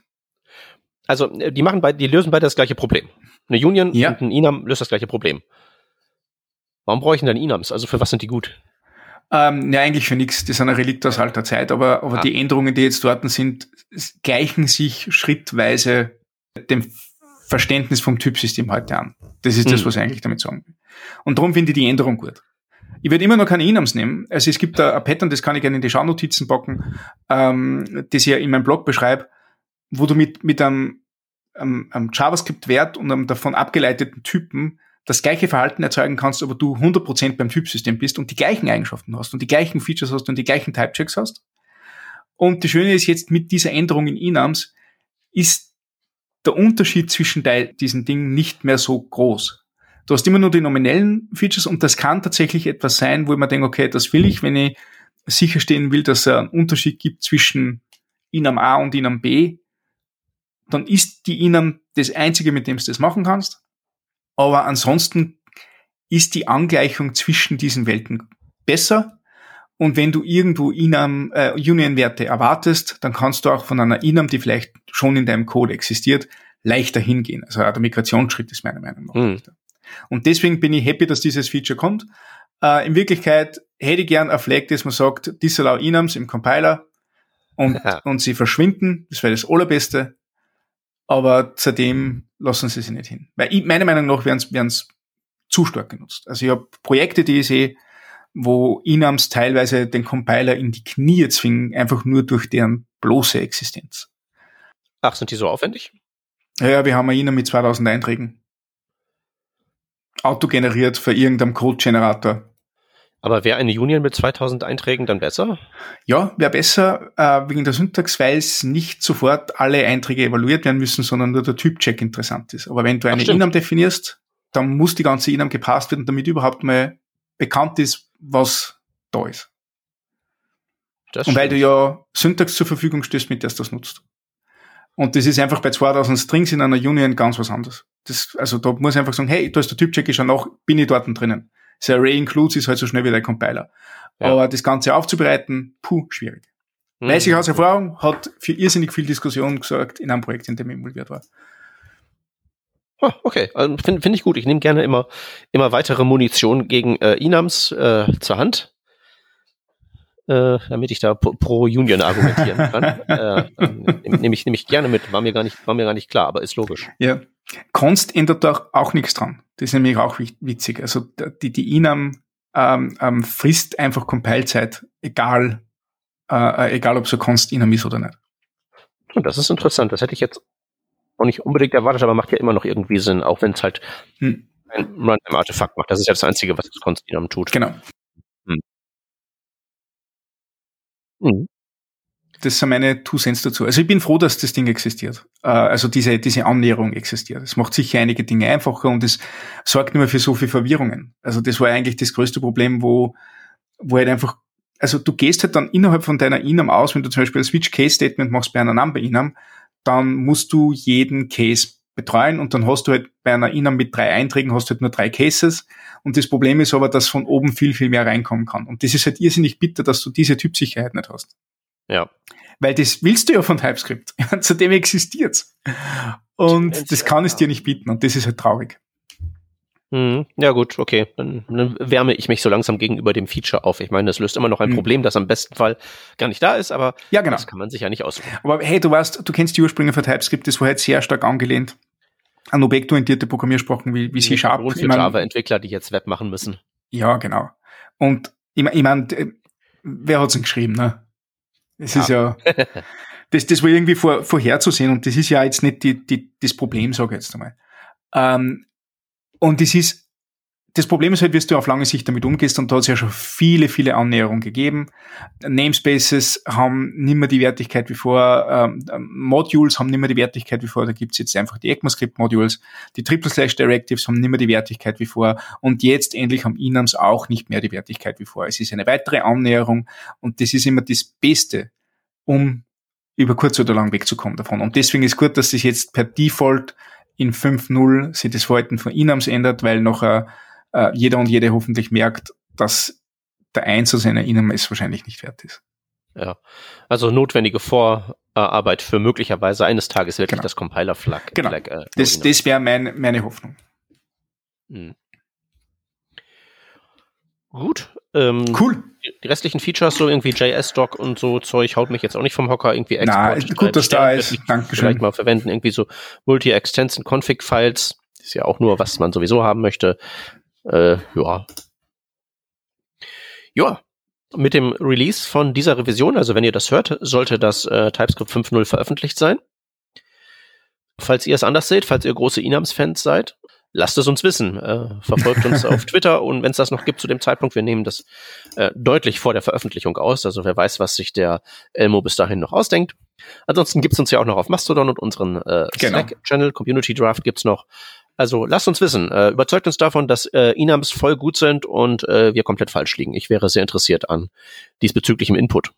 Also, äh, die machen beide, die lösen beide das gleiche Problem. Eine Union ja. und ein INAM löst das gleiche Problem. Warum brauche ich denn dann INAMs? Also für was sind die gut? Ähm, ja, eigentlich für nichts. Das sind ein Relikt aus alter Zeit, aber, aber ah. die Änderungen, die jetzt dort sind, gleichen sich schrittweise dem Verständnis vom Typsystem heute an. Das ist mhm. das, was ich eigentlich damit sagen will. Und darum finde ich die Änderung gut. Ich werde immer noch keine Inams nehmen. Also es gibt da ein Pattern, das kann ich gerne in die Schaunotizen packen, ähm, das ich ja in meinem Blog beschreibe, wo du mit, mit einem, einem, einem JavaScript-Wert und einem davon abgeleiteten Typen das gleiche Verhalten erzeugen kannst, aber du 100% beim Typsystem bist und die gleichen Eigenschaften hast und die gleichen Features hast und die gleichen Typechecks hast. Und das Schöne ist jetzt mit dieser Änderung in Enums ist der Unterschied zwischen diesen Dingen nicht mehr so groß. Du hast immer nur die nominellen Features und das kann tatsächlich etwas sein, wo man denkt, okay, das will ich, wenn ich sicherstellen will, dass es einen Unterschied gibt zwischen Inam A und Inam B, dann ist die Inam das einzige, mit dem du das machen kannst. Aber ansonsten ist die Angleichung zwischen diesen Welten besser. Und wenn du irgendwo Inam, äh, Union-Werte erwartest, dann kannst du auch von einer Inam, die vielleicht schon in deinem Code existiert, leichter hingehen. Also der Migrationsschritt ist meiner Meinung nach mhm. leichter. Und deswegen bin ich happy, dass dieses Feature kommt. Äh, in Wirklichkeit hätte ich gern ein Flag, dass man sagt, disallow Inams im Compiler und, ja. und sie verschwinden. Das wäre das Allerbeste. Aber seitdem lassen sie sich nicht hin. Weil ich, meiner Meinung nach werden es zu stark genutzt. Also ich habe Projekte, die ich sehe, wo Inams teilweise den Compiler in die Knie zwingen, einfach nur durch deren bloße Existenz. Ach, sind die so aufwendig? Ja, wir haben Inam mit 2000 Einträgen. Autogeneriert für irgendeinem Code-Generator. Aber wäre eine Union mit 2000 Einträgen dann besser? Ja, wäre besser äh, wegen der Syntax, weil es nicht sofort alle Einträge evaluiert werden müssen, sondern nur der Typcheck interessant ist. Aber wenn du eine Inam definierst, dann muss die ganze Inam gepasst werden, damit überhaupt mal bekannt ist, was da ist. Das Und weil du ja Syntax zur Verfügung stößt, mit der du das nutzt. Und das ist einfach bei 2000 Strings in einer Union ganz was anderes. Das, also da muss ich einfach sagen, hey, da ist der Typcheck, ich schon nach, bin ich dort drinnen. Das Array Includes ist halt so schnell wie der Compiler. Ja. Aber das Ganze aufzubereiten, puh, schwierig. Mhm. Weiß ich aus Erfahrung, hat für irrsinnig viel Diskussion gesorgt in einem Projekt, in dem ich involviert war. Oh, okay, also finde find ich gut. Ich nehme gerne immer, immer weitere Munition gegen äh, Inams äh, zur Hand, äh, damit ich da pro Union argumentieren kann. äh, nehme ich, nehm ich gerne mit. War mir, gar nicht, war mir gar nicht klar, aber ist logisch. Ja. Konst ändert da auch nichts dran. Das ist nämlich auch witzig. Also die, die Inam ähm, ähm, frisst einfach Compile-Zeit, egal, äh, äh, egal ob so Const Inam ist oder nicht. Und das ist interessant. Das hätte ich jetzt auch nicht unbedingt erwartet, aber macht ja immer noch irgendwie Sinn, auch wenn es halt hm. ein Runtime-Artefakt macht. Das ist ja das Einzige, was das Const Inam tut. Genau. Hm. Hm das sind meine Two Cents dazu. Also ich bin froh, dass das Ding existiert. Äh, also diese, diese Annäherung existiert. Es macht sicher einige Dinge einfacher und es sorgt nicht mehr für so viel Verwirrungen. Also das war eigentlich das größte Problem, wo, wo halt einfach, also du gehst halt dann innerhalb von deiner Inam aus, wenn du zum Beispiel ein Switch Case Statement machst bei einer Number Inam, dann musst du jeden Case betreuen und dann hast du halt bei einer Inam mit drei Einträgen hast du halt nur drei Cases und das Problem ist aber, dass von oben viel, viel mehr reinkommen kann und das ist halt irrsinnig bitter, dass du diese Typsicherheit nicht hast. Ja. Weil das willst du ja von TypeScript. Zudem existiert's. Und das kann es dir nicht bieten und das ist halt traurig. Hm, ja gut, okay. Dann, dann, wärme ich mich so langsam gegenüber dem Feature auf. Ich meine, das löst immer noch ein hm. Problem, das am besten Fall gar nicht da ist, aber ja, genau. das kann man sich ja nicht aussuchen. Aber hey, du weißt, du kennst die Ursprünge von TypeScript, das war halt sehr stark angelehnt an objektorientierte Programmiersprachen wie, wie C Sharp. Und für Java-Entwickler, die jetzt Web machen müssen. Ja, genau. Und ich, ich meine, wer hat's denn geschrieben, ne? Es ja. ist ja, das, das war irgendwie vor, vorherzusehen und das ist ja jetzt nicht die, die, das Problem, sage ich jetzt einmal. Ähm, und es ist, das Problem ist halt, wie du auf lange Sicht damit umgehst und da hat es ja schon viele, viele Annäherungen gegeben. Namespaces haben nicht mehr die Wertigkeit wie vor, ähm, Modules haben nicht mehr die Wertigkeit wie vor, da gibt's jetzt einfach die ECMAScript-Modules, die Triple Slash Directives haben nicht mehr die Wertigkeit wie vor und jetzt endlich haben Inams auch nicht mehr die Wertigkeit wie vor. Es ist eine weitere Annäherung und das ist immer das Beste, um über kurz oder lang wegzukommen davon. Und deswegen ist gut, dass sich jetzt per Default in 5.0 sich das Verhalten von Inams ändert, weil nachher äh, jeder und jede hoffentlich merkt, dass der Einsatz einer Innenmess wahrscheinlich nicht wert ist. Ja, also notwendige Vorarbeit für möglicherweise eines Tages wirklich genau. das Compiler-Flag. Genau, Flag, äh, das, das wäre mein, meine Hoffnung. Hm. Gut. Ähm, cool. Die restlichen Features, so irgendwie JS-Doc und so Zeug, haut mich jetzt auch nicht vom Hocker. Irgendwie Export. Na, gut, dass da ist. Dankeschön. Vielleicht mal verwenden. Irgendwie so Multi-Extension-Config-Files. Ist ja auch nur, was man sowieso haben möchte. Äh, ja. Ja. Mit dem Release von dieser Revision, also wenn ihr das hört, sollte das äh, TypeScript 5.0 veröffentlicht sein. Falls ihr es anders seht, falls ihr große Inams-Fans seid, lasst es uns wissen. Äh, verfolgt uns auf Twitter und wenn es das noch gibt zu dem Zeitpunkt, wir nehmen das äh, deutlich vor der Veröffentlichung aus. Also wer weiß, was sich der Elmo bis dahin noch ausdenkt. Ansonsten gibt's uns ja auch noch auf Mastodon und unseren äh, genau. Slack-Channel. Community Draft gibt's noch. Also lasst uns wissen, äh, überzeugt uns davon, dass äh, Inams voll gut sind und äh, wir komplett falsch liegen. Ich wäre sehr interessiert an diesbezüglichem Input.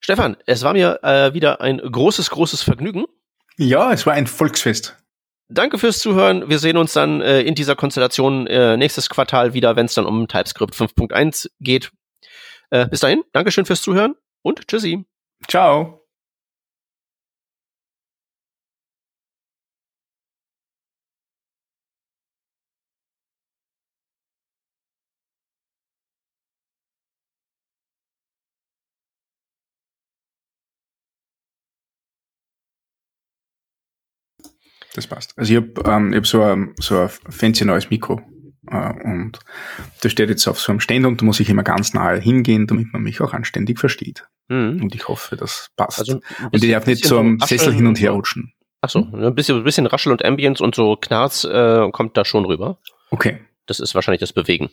Stefan, es war mir äh, wieder ein großes, großes Vergnügen. Ja, es war ein Volksfest. Danke fürs Zuhören. Wir sehen uns dann äh, in dieser Konstellation äh, nächstes Quartal wieder, wenn es dann um TypeScript 5.1 geht. Äh, bis dahin, Dankeschön fürs Zuhören und tschüssi. Ciao. Das passt. Also ich habe ähm, ich hab so ein, so ein fancy neues Mikro äh, und das steht jetzt auf so einem Ständer und da muss ich immer ganz nahe hingehen, damit man mich auch anständig versteht. Mhm. Und ich hoffe, das passt. Also und ich darf nicht so am Sessel hin und her rutschen. Ach so, ein bisschen, ein bisschen Raschel und Ambience und so Knarz äh, kommt da schon rüber. Okay. Das ist wahrscheinlich das Bewegen.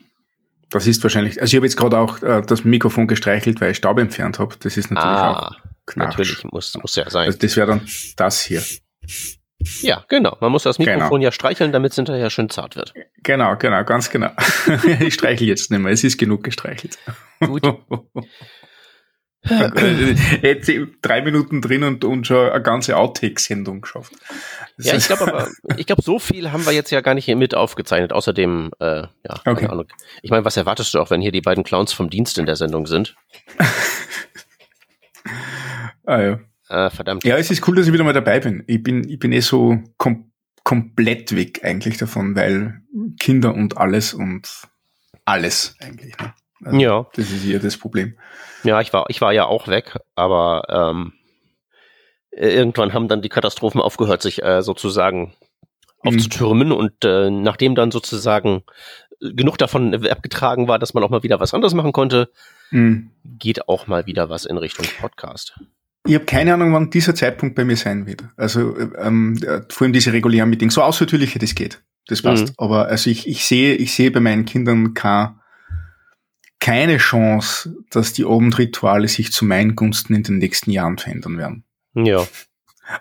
Das ist wahrscheinlich, also ich habe jetzt gerade auch äh, das Mikrofon gestreichelt, weil ich Staub entfernt habe. Das ist natürlich ah, auch Knarsch. Natürlich, muss, muss ja sein. Also das wäre dann das hier. Ja, genau. Man muss das Mikrofon genau. ja streicheln, damit es hinterher schön zart wird. Genau, genau, ganz genau. ich streichle jetzt nicht mehr. Es ist genug gestreichelt. Gut. Jetzt drei Minuten drin und, und schon eine ganze Outtake-Sendung geschafft. Das ja, ich glaube aber, ich glaube, so viel haben wir jetzt ja gar nicht mit aufgezeichnet. Außerdem, äh, ja, okay. keine Ahnung. Ich meine, was erwartest du auch, wenn hier die beiden Clowns vom Dienst in der Sendung sind? ah ja. Äh, verdammt. Ja, es ist cool, dass ich wieder mal dabei bin. Ich bin, ich bin eh so kom komplett weg eigentlich davon, weil Kinder und alles und alles eigentlich. Ne? Also ja. Das ist hier das Problem. Ja, ich war, ich war ja auch weg, aber ähm, irgendwann haben dann die Katastrophen aufgehört, sich äh, sozusagen mhm. aufzutürmen und äh, nachdem dann sozusagen genug davon abgetragen war, dass man auch mal wieder was anderes machen konnte, mhm. geht auch mal wieder was in Richtung Podcast. Ich habe keine Ahnung, wann dieser Zeitpunkt bei mir sein wird. Also ähm, äh, vor allem diese regulären Meetings, so ausführlich das geht. Das passt. Mhm. Aber also ich, ich sehe, ich sehe bei meinen Kindern keine, keine Chance, dass die Abendrituale sich zu meinen Gunsten in den nächsten Jahren verändern werden. Ja.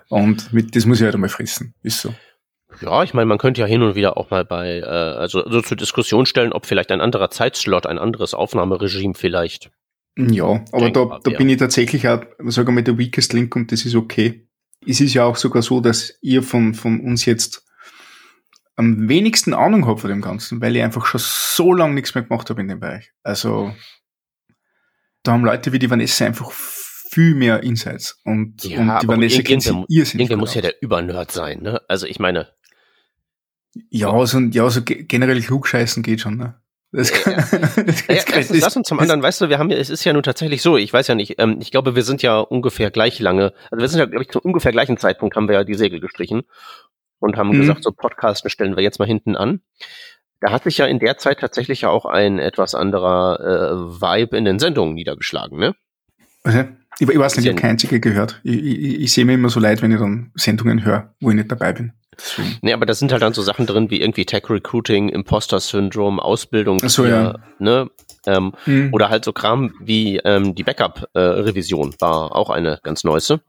Und mit, das muss ich halt einmal fressen. Ist so. Ja, ich meine, man könnte ja hin und wieder auch mal bei, äh, also, also zur Diskussion stellen, ob vielleicht ein anderer Zeitslot, ein anderes Aufnahmeregime vielleicht ja, aber da, da bin ich tatsächlich auch, sagen wir mal, der weakest link und das ist okay. Es ist ja auch sogar so, dass ihr von, von uns jetzt am wenigsten Ahnung habt von dem Ganzen, weil ich einfach schon so lange nichts mehr gemacht habe in dem Bereich. Also, da haben Leute wie die Vanessa einfach viel mehr Insights. Und, Ja, und die Vanessa kennt sie irrsinnig irgendwer muss ja der Übernerd sein, ne? Also ich meine, Ja, so, ja, so ge- generell klugscheißen geht schon, ne? Das, Ja, das, Ja, erstens das und zum anderen, weißt du, wir haben ja, es ist ja nun tatsächlich so, ich weiß ja nicht, ähm, ich glaube, wir sind ja ungefähr gleich lange, also wir sind ja, glaube ich, zu ungefähr gleichen Zeitpunkt haben wir ja die Segel gestrichen und haben Mhm. gesagt, so Podcasten stellen wir jetzt mal hinten an. Da hat sich ja in der Zeit tatsächlich ja auch ein etwas anderer äh, Vibe in den Sendungen niedergeschlagen, ne? Also, ich, ich weiß nicht, ich ja habe einzige gehört. Ich, ich, ich sehe mir immer so leid, wenn ich dann Sendungen höre, wo ich nicht dabei bin. Deswegen. Nee, aber da sind halt dann so Sachen drin wie irgendwie Tech Recruiting, Imposter Syndrome, Ausbildung, Ach so, ja. ne? Ähm, Hm. Oder halt so Kram wie ähm, die Backup-Revision war auch eine ganz neueste.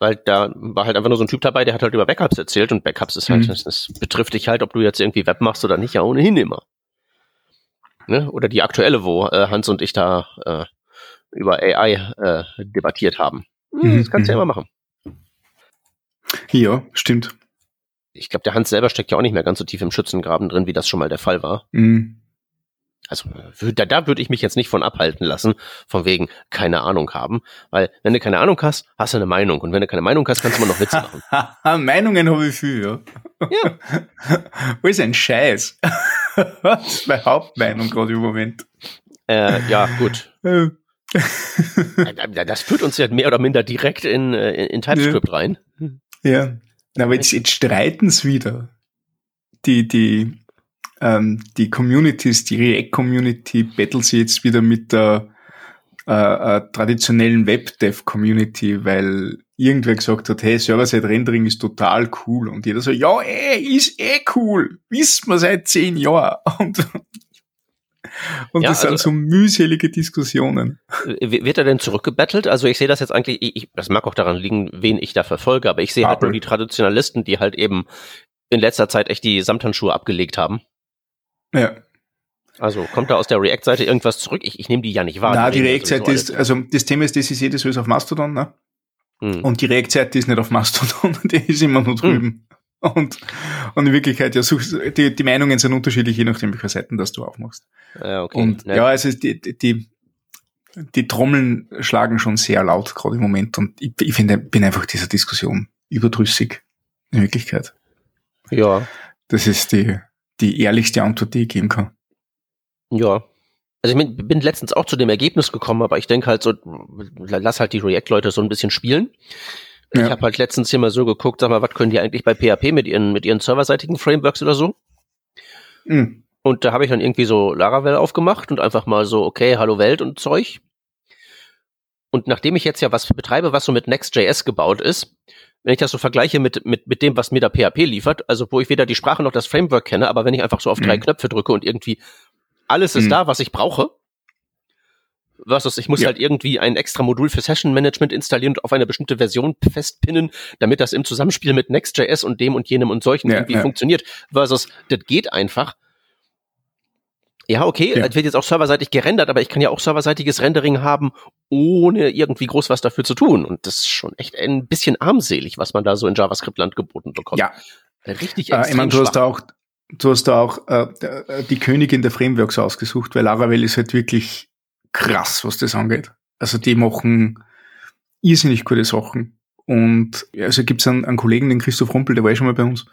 Weil da war halt einfach nur so ein Typ dabei, der hat halt über Backups erzählt und Backups ist halt, Mhm. das, das betrifft dich halt, ob du jetzt irgendwie Web machst oder nicht, ja ohnehin immer. Ne? Oder die aktuelle, wo äh, Hans und ich da äh, über AI äh, debattiert haben. Hm, Mhm, Das kannst du ja mhm. immer machen. Ja, stimmt. Ich glaube, der Hans selber steckt ja auch nicht mehr ganz so tief im Schützengraben drin, wie das schon mal der Fall war. Hm. Also da, da würde ich mich jetzt nicht von abhalten lassen, von wegen keine Ahnung haben. Weil wenn du keine Ahnung hast, hast du eine Meinung. Und wenn du keine Meinung hast, kannst du immer noch Witze machen. Haha, Meinungen habe ich viel, ja. Ja. Alles ein Scheiß. das ist meine Hauptmeinung gerade im Moment. Äh, ja, gut. Äh, Das führt uns ja mehr oder minder direkt in, äh, in TypeScript rein. Ja. Aber jetzt, jetzt streiten es wieder. Die, die, ähm, die Communities, die React-Community battelt sie jetzt wieder mit der äh, äh, traditionellen Web-Dev-Community, weil irgendwer gesagt hat, hey, Server-Side-Rendering ist total cool. Und jeder so, ja, ey, ist eh cool. Wissen wir seit zehn Jahren. Und, und Ja, das sind also- so mühselige Diskussionen. Äh, Wird er denn zurückgebettelt? Also ich sehe das jetzt eigentlich, ich, das mag auch daran liegen, wen ich da verfolge, aber ich sehe halt nur die Traditionalisten, die halt eben in letzter Zeit echt die Samthandschuhe abgelegt haben. Ja. Also kommt da aus der React-Seite irgendwas zurück? Ich, ich nehme die ja nicht wahr. Na, die React-Seite ist, also das Thema ist, das ist jedes auf Mastodon, ne? Hm. Und die React-Seite ist nicht auf Mastodon, die ist immer nur drüben. Und, und in Wirklichkeit, ja, suchst, die, die Meinungen sind unterschiedlich, je nachdem, welche Seiten das du aufmachst. Ja, okay. Und Ne, ja, also die, die, die, die Trommeln schlagen schon sehr laut gerade im Moment und ich, ich finde, bin einfach dieser Diskussion überdrüssig in Wirklichkeit. ja, Das ist die, die ehrlichste Antwort, die ich geben kann. ja. Also ich bin letztens auch zu dem Ergebnis gekommen, aber ich denke halt so, lass halt die React-Leute so ein bisschen spielen. Ich Ja. habe halt letztens hier mal so geguckt, sag mal, was können die eigentlich bei PHP mit ihren, mit ihren serverseitigen Frameworks oder so? Hm. Und da habe ich dann irgendwie so Laravel aufgemacht und einfach mal so, okay, hallo Welt und Zeug. Und nachdem ich jetzt ja was betreibe, was so mit Next.js gebaut ist, wenn ich das so vergleiche mit, mit, mit dem, was mir da PHP liefert, also wo ich weder die Sprache noch das Framework kenne, aber wenn ich einfach so auf drei Mhm. Knöpfe drücke und irgendwie alles ist Mhm. da, was ich brauche, versus ich muss Ja. halt irgendwie ein extra Modul für Session Management installieren und auf eine bestimmte Version festpinnen, damit das im Zusammenspiel mit Next.js und dem und jenem und solchen Ja, irgendwie ja. funktioniert, versus das geht einfach. Ja, okay, Ja. es wird jetzt auch serverseitig gerendert, aber ich kann ja auch serverseitiges Rendering haben, ohne irgendwie groß was dafür zu tun. Und das ist schon echt ein bisschen armselig, was man da so in JavaScript-Land geboten bekommt. Ja, Richtig Äh, extrem ich meine, du hast da auch, du hast da auch äh, äh, die Königin der Frameworks ausgesucht, weil Laravel ist halt wirklich krass, was das angeht. Also die machen irrsinnig gute Sachen. Und ja, also gibt's einen, einen Kollegen, den Christoph Rumpel, der war ja schon mal bei uns,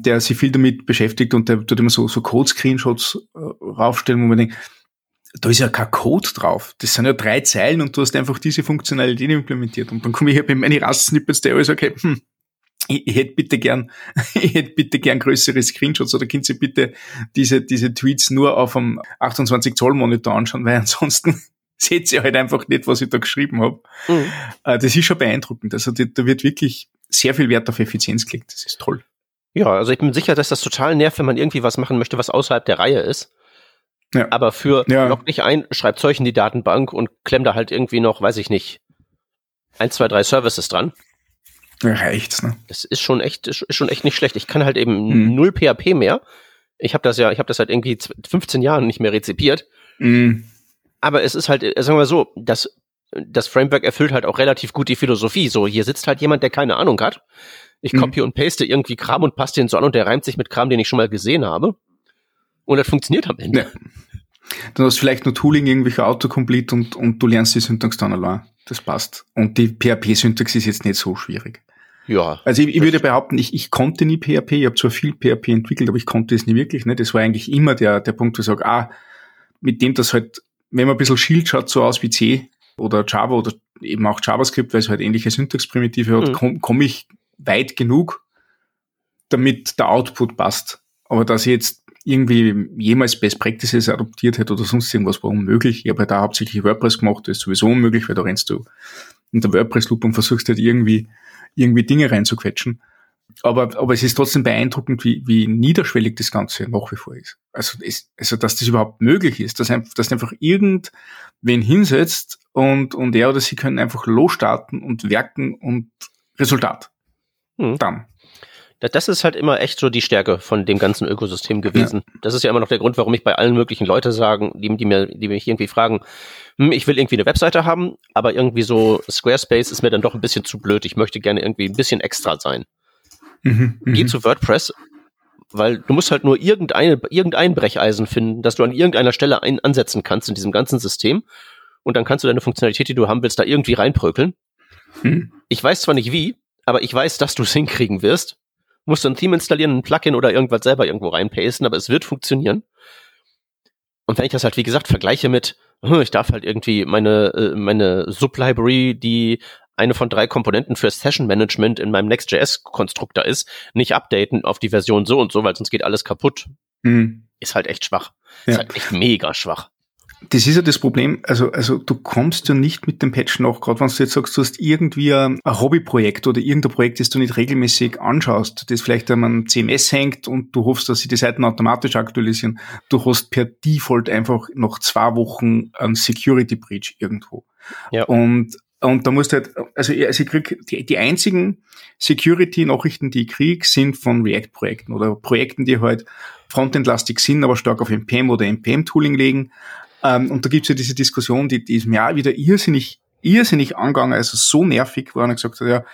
der sich viel damit beschäftigt und der tut immer so, so Code-Screenshots äh, raufstellen, wo man denkt, da ist ja kein Code drauf. Das sind ja drei Zeilen und du hast einfach diese Funktionalität implementiert. Und dann komme ich halt mit meine Rastsnippets, der alles okay, hm, ich, ich hätte bitte gern, ich hätte bitte gern größere Screenshots oder könnt ihr bitte diese, diese Tweets nur auf einem 28 Zoll Monitor anschauen, weil ansonsten seht ihr halt einfach nicht, was ich da geschrieben habe. Mhm. Äh, Das ist schon beeindruckend. Also da wird wirklich sehr viel Wert auf Effizienz gelegt. Das ist toll. Ja, also ich bin sicher, dass das total nervt, wenn man irgendwie was machen möchte, was außerhalb der Reihe ist. Ja. Aber für Ja. log dich ein, schreib Zeug in die Datenbank und klemm da halt irgendwie noch, weiß ich nicht, eins, zwei, drei Services dran. Ja, reicht's, ne? Das ist schon echt, ist schon echt nicht schlecht. Ich kann halt eben Mhm. null PHP mehr. Ich habe das ja, ich habe das seit irgendwie z- 15 Jahren nicht mehr rezipiert. Mm, Aber es ist halt, äh, sagen wir mal so, das, das Framework erfüllt halt auch relativ gut die Philosophie. So, hier sitzt halt jemand, der keine Ahnung hat. Ich Mhm. copy und paste irgendwie Kram und passe den so an und der reimt sich mit Kram, den ich schon mal gesehen habe. Und das funktioniert am Ende. Ja. Dann hast du vielleicht nur Tooling, irgendwelche Autocomplete und, und du lernst die Syntax dann allein. Das passt. Und die PHP-Syntax ist jetzt nicht so schwierig. Ja. Also ich, ich würde behaupten, ich, ich konnte nie PHP, ich habe zwar viel PHP entwickelt, aber ich konnte es nie wirklich. Ne? Das war eigentlich immer der, der Punkt, wo ich sage, ah, mit dem das halt, wenn man ein bisschen Shield schaut, so aus wie C oder Java oder eben auch JavaScript, weil es halt ähnliche Syntaxprimitive hat, mhm. komme komm ich weit genug, damit der Output passt. Aber dass ich jetzt irgendwie jemals Best Practices adoptiert hätte oder sonst irgendwas, war unmöglich. Ich habe halt da hauptsächlich WordPress gemacht, das ist sowieso unmöglich, weil da rennst du in der WordPress-Loop und versuchst halt irgendwie, irgendwie Dinge reinzuquetschen. Aber, aber es ist trotzdem beeindruckend, wie, wie niederschwellig das Ganze nach wie vor ist. Also, es, also dass das überhaupt möglich ist, dass, einfach, dass einfach irgendwen hinsetzt und, und er oder sie können einfach losstarten und werken und Resultat. Hm. Dann das ist halt immer echt so die Stärke von dem ganzen Ökosystem gewesen. Ja. Das ist ja immer noch der Grund, warum ich bei allen möglichen Leuten sagen, die, die mir, die mich irgendwie fragen, hm, ich will irgendwie eine Webseite haben, aber irgendwie so Squarespace ist mir dann doch ein bisschen zu blöd. Ich möchte gerne irgendwie ein bisschen extra sein. Mhm, Geh mhm. zu WordPress, weil du musst halt nur irgendeine, irgendein Brecheisen finden, dass du an irgendeiner Stelle ein, ansetzen kannst in diesem ganzen System. Und dann kannst du deine Funktionalität, die du haben willst, da irgendwie reinprökeln. Mhm. Ich weiß zwar nicht wie, aber ich weiß, dass du es hinkriegen wirst musst du ein Theme installieren, ein Plugin oder irgendwas selber irgendwo reinpasten, aber es wird funktionieren. Und wenn ich das halt, wie gesagt, vergleiche mit, hm, ich darf halt irgendwie meine, äh, meine Sublibrary, die eine von drei Komponenten für Session Management in meinem Next.js-Konstruktor ist, nicht updaten auf die Version so und so, weil sonst geht alles kaputt. Mhm. Ist halt echt schwach. Ja. Ist halt echt mega schwach. Das ist ja das Problem, also, also du kommst ja nicht mit dem Patch noch, gerade wenn du jetzt sagst, du hast irgendwie ein, Hobbyprojekt oder irgendein Projekt, das du nicht regelmäßig anschaust, das vielleicht an einem CMS hängt und du hoffst, dass sie die Seiten automatisch aktualisieren. Du hast per Default einfach noch zwei Wochen ein Security Breach irgendwo. Ja. Und und da musst du halt, also, also ich krieg die, die einzigen Security-Nachrichten, die ich krieg, sind von React-Projekten oder Projekten, die halt frontendlastig sind, aber stark auf NPM oder NPM-Tooling legen. Ähm, und da gibt's ja diese Diskussion, die, die ist mir auch wieder irrsinnig, irrsinnig angegangen, also so nervig, wo einer gesagt hat, ja,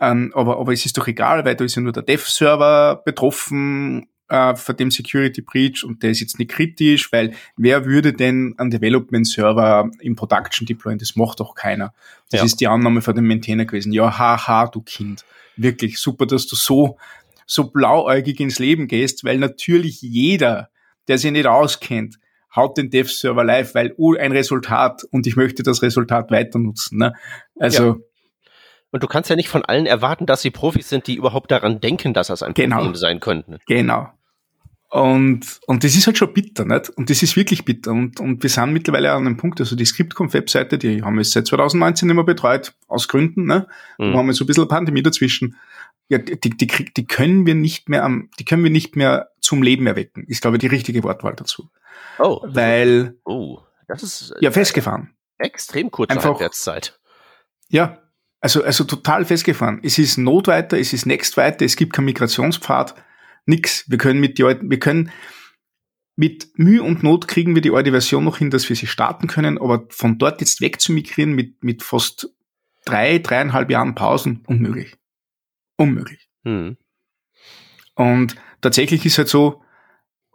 ähm, aber, aber es ist doch egal, weil da ist ja nur der Dev-Server betroffen äh, von dem Security Breach und der ist jetzt nicht kritisch, weil wer würde denn einen Development-Server im Production deployen? Das macht doch keiner. Das ja. ist die Annahme von dem Maintainer gewesen. Ja, haha, du Kind. Wirklich super, dass du so, so blauäugig ins Leben gehst, weil natürlich jeder, der sich nicht auskennt, haut den Dev-Server live, weil oh, ein Resultat und ich möchte das Resultat weiter nutzen. Ne? Also ja. Und du kannst ja nicht von allen erwarten, dass sie Profis sind, die überhaupt daran denken, dass das ein genau. Problem sein könnte. Genau. Und, und das ist halt schon bitter, nicht? Und das ist wirklich bitter. Und, und wir sind mittlerweile an einem Punkt, also die Scriptconf-Webseite, die haben wir seit 2019 immer betreut, aus Gründen, ne? Mhm. Da haben wir so ein bisschen Pandemie dazwischen. Ja, die, die, die können wir nicht mehr am, die können wir nicht mehr zum Leben erwecken, ist, glaube ich, die richtige Wortwahl dazu. Oh. Weil. Oh, das ist. Ja, festgefahren. Extrem kurze Einfach, Halbwertszeit. Ja, also, also total festgefahren. Es ist Not weiter, es ist Next weiter, es gibt keinen Migrationspfad, nix. Wir können mit die alten, wir können mit Mühe und Not kriegen wir die alte Version noch hin, dass wir sie starten können, aber von dort jetzt weg zu migrieren mit, mit fast drei, dreieinhalb Jahren Pausen, unmöglich. Unmöglich. Hm. Und tatsächlich ist halt so,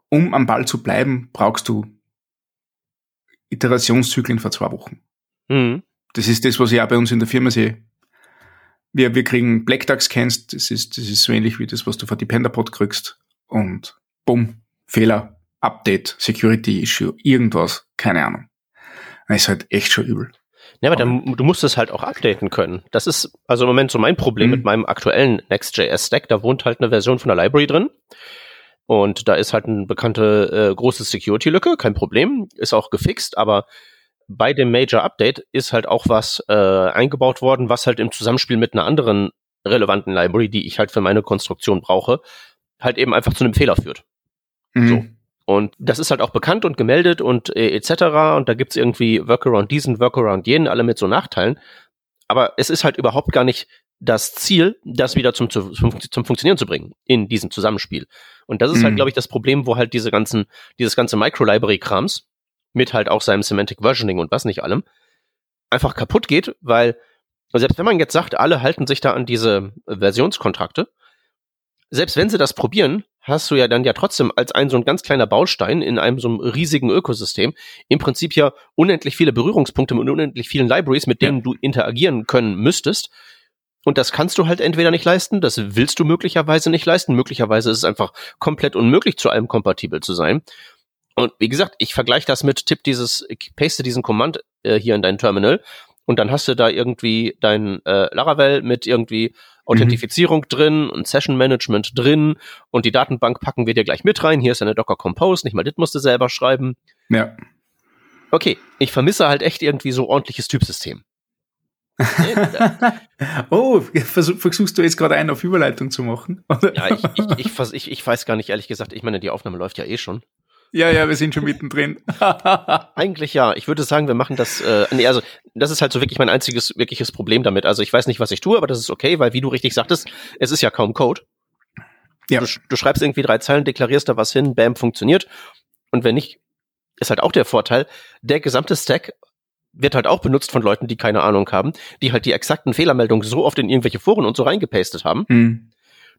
um am Ball zu bleiben, brauchst du Iterationszyklen vor zwei Wochen. Mhm. Das ist das, was ich auch bei uns in der Firma sehe. Wir, wir kriegen Black Duck Scans, das ist, das ist so ähnlich wie das, was du vor Dependapod kriegst. Und bumm, Fehler, Update, Security Issue, irgendwas, keine Ahnung. Das ist halt echt schon übel. Ja, aber dann, du musst es halt auch updaten können. Das ist also im Moment so mein Problem mhm. mit meinem aktuellen Next.js-Stack. Da wohnt halt eine Version von der Library drin. Und da ist halt eine bekannte äh, große Security-Lücke, kein Problem, ist auch gefixt, aber bei dem Major Update ist halt auch was äh, eingebaut worden, was halt im Zusammenspiel mit einer anderen relevanten Library, die ich halt für meine Konstruktion brauche, halt eben einfach zu einem Fehler führt. Mhm. So. Und das ist halt auch bekannt und gemeldet und äh, etc. Und da gibt's irgendwie Workaround diesen, Workaround jenen, alle mit so Nachteilen. Aber es ist halt überhaupt gar nicht das Ziel, das wieder zum, zum, zum Funktionieren zu bringen in diesem Zusammenspiel. Und das ist halt, mhm. halt, glaube ich, das Problem, wo halt diese ganzen, dieses ganze Micro-Library-Krams mit halt auch seinem Semantic Versioning und was nicht allem einfach kaputt geht, weil selbst wenn man jetzt sagt, alle halten sich da an diese Versionskontrakte, selbst wenn sie das probieren, hast du ja dann ja trotzdem als ein so ein ganz kleiner Baustein in einem so einem riesigen Ökosystem im Prinzip ja unendlich viele Berührungspunkte mit unendlich vielen Libraries, mit denen ja. du interagieren können müsstest. Und das kannst du halt entweder nicht leisten, das willst du möglicherweise nicht leisten. Möglicherweise ist es einfach komplett unmöglich, zu allem kompatibel zu sein. Und wie gesagt, ich vergleiche das mit Tipp dieses, paste diesen Command äh, hier in dein Terminal und dann hast du da irgendwie dein äh, Laravel mit irgendwie Authentifizierung mhm. drin und Session Management drin und die Datenbank packen wir dir gleich mit rein. Hier ist eine Docker Compose, nicht mal das musst du selber schreiben. Ja. Okay, ich vermisse halt echt irgendwie so ordentliches Typsystem. oh, versuchst du jetzt gerade einen auf Überleitung zu machen? ja, ich, ich, ich, ich, ich weiß gar nicht, ehrlich gesagt. Ich meine, die Aufnahme läuft ja eh schon. Ja, ja, wir sind schon mittendrin. Eigentlich ja. Ich würde sagen, wir machen das. Äh, nee, also das ist halt so wirklich mein einziges wirkliches Problem damit. Also ich weiß nicht, was ich tue, aber das ist okay, weil wie du richtig sagtest, es ist ja kaum Code. Ja. Du, du schreibst irgendwie drei Zeilen, deklarierst da was hin, bam, funktioniert. Und wenn nicht, ist halt auch der Vorteil, der gesamte Stack wird halt auch benutzt von Leuten, die keine Ahnung haben, die halt die exakten Fehlermeldungen so oft in irgendwelche Foren und so reingepastet haben. Hm.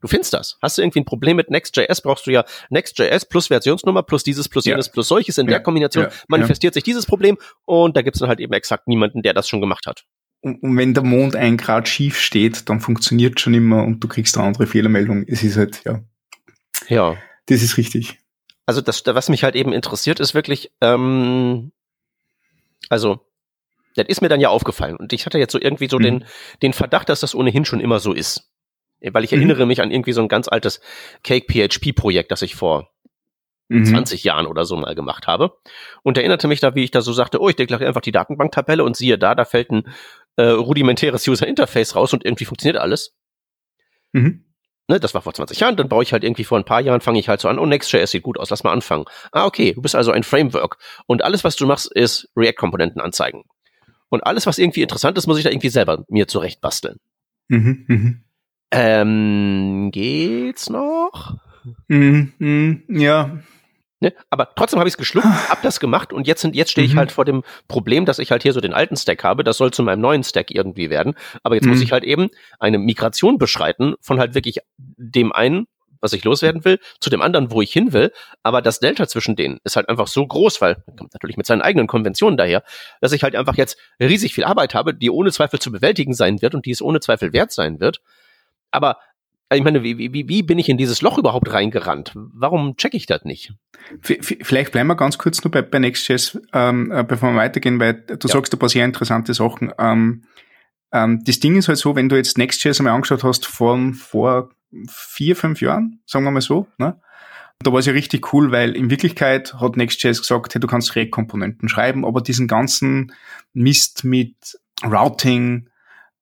Du findest das. Hast du irgendwie ein Problem mit Next.js, brauchst du ja Next.js plus Versionsnummer plus dieses plus jenes ja. plus solches. In ja. der Kombination ja. manifestiert sich dieses Problem und da gibt es dann halt eben exakt niemanden, der das schon gemacht hat. Und, und wenn der Mond ein Grad schief steht, dann funktioniert schon immer und du kriegst eine andere Fehlermeldung. Es ist halt, ja. Ja. Das ist richtig. Also das, was mich halt eben interessiert, ist wirklich, ähm, also das ist mir dann ja aufgefallen und ich hatte jetzt so irgendwie so mhm. den, den Verdacht, dass das ohnehin schon immer so ist. Weil ich mhm. erinnere mich an irgendwie so ein ganz altes Cake PHP Projekt, das ich vor mhm. 20 Jahren oder so mal gemacht habe. Und erinnerte mich da, wie ich da so sagte, oh, ich deklariere einfach die Datenbanktabelle und siehe da, da fällt ein äh, rudimentäres User Interface raus und irgendwie funktioniert alles. Mhm. Ne, das war vor 20 Jahren, dann baue ich halt irgendwie vor ein paar Jahren, fange ich halt so an, oh, Next.js sieht gut aus, lass mal anfangen. Ah, okay, du bist also ein Framework. Und alles, was du machst, ist React-Komponenten anzeigen. Und alles, was irgendwie interessant ist, muss ich da irgendwie selber mir zurecht basteln. Mhm, mhm. Ähm, geht's noch? Mm, mm, ja. Ne? Aber trotzdem habe ich es geschluckt, hab das gemacht und jetzt sind jetzt stehe ich mhm. halt vor dem Problem, dass ich halt hier so den alten Stack habe. Das soll zu meinem neuen Stack irgendwie werden. Aber jetzt mhm. muss ich halt eben eine Migration beschreiten von halt wirklich dem einen, was ich loswerden will, zu dem anderen, wo ich hin will. Aber das Delta zwischen denen ist halt einfach so groß, weil kommt natürlich mit seinen eigenen Konventionen daher, dass ich halt einfach jetzt riesig viel Arbeit habe, die ohne Zweifel zu bewältigen sein wird und die es ohne Zweifel wert sein wird. Aber äh, ich meine, wie, wie, wie bin ich in dieses Loch überhaupt reingerannt? Warum checke ich das nicht? Vielleicht bleiben wir ganz kurz nur bei, bei Next.js, ähm, äh, bevor wir weitergehen, weil du ja. sagst ein paar sehr interessante Sachen. Ähm, ähm, das Ding ist halt so, wenn du jetzt Next.js einmal angeschaut hast von vor vier, fünf Jahren, sagen wir mal so, ne? Da war es ja richtig cool, weil in Wirklichkeit hat Next.js gesagt, hey, du kannst React-Komponenten schreiben, aber diesen ganzen Mist mit Routing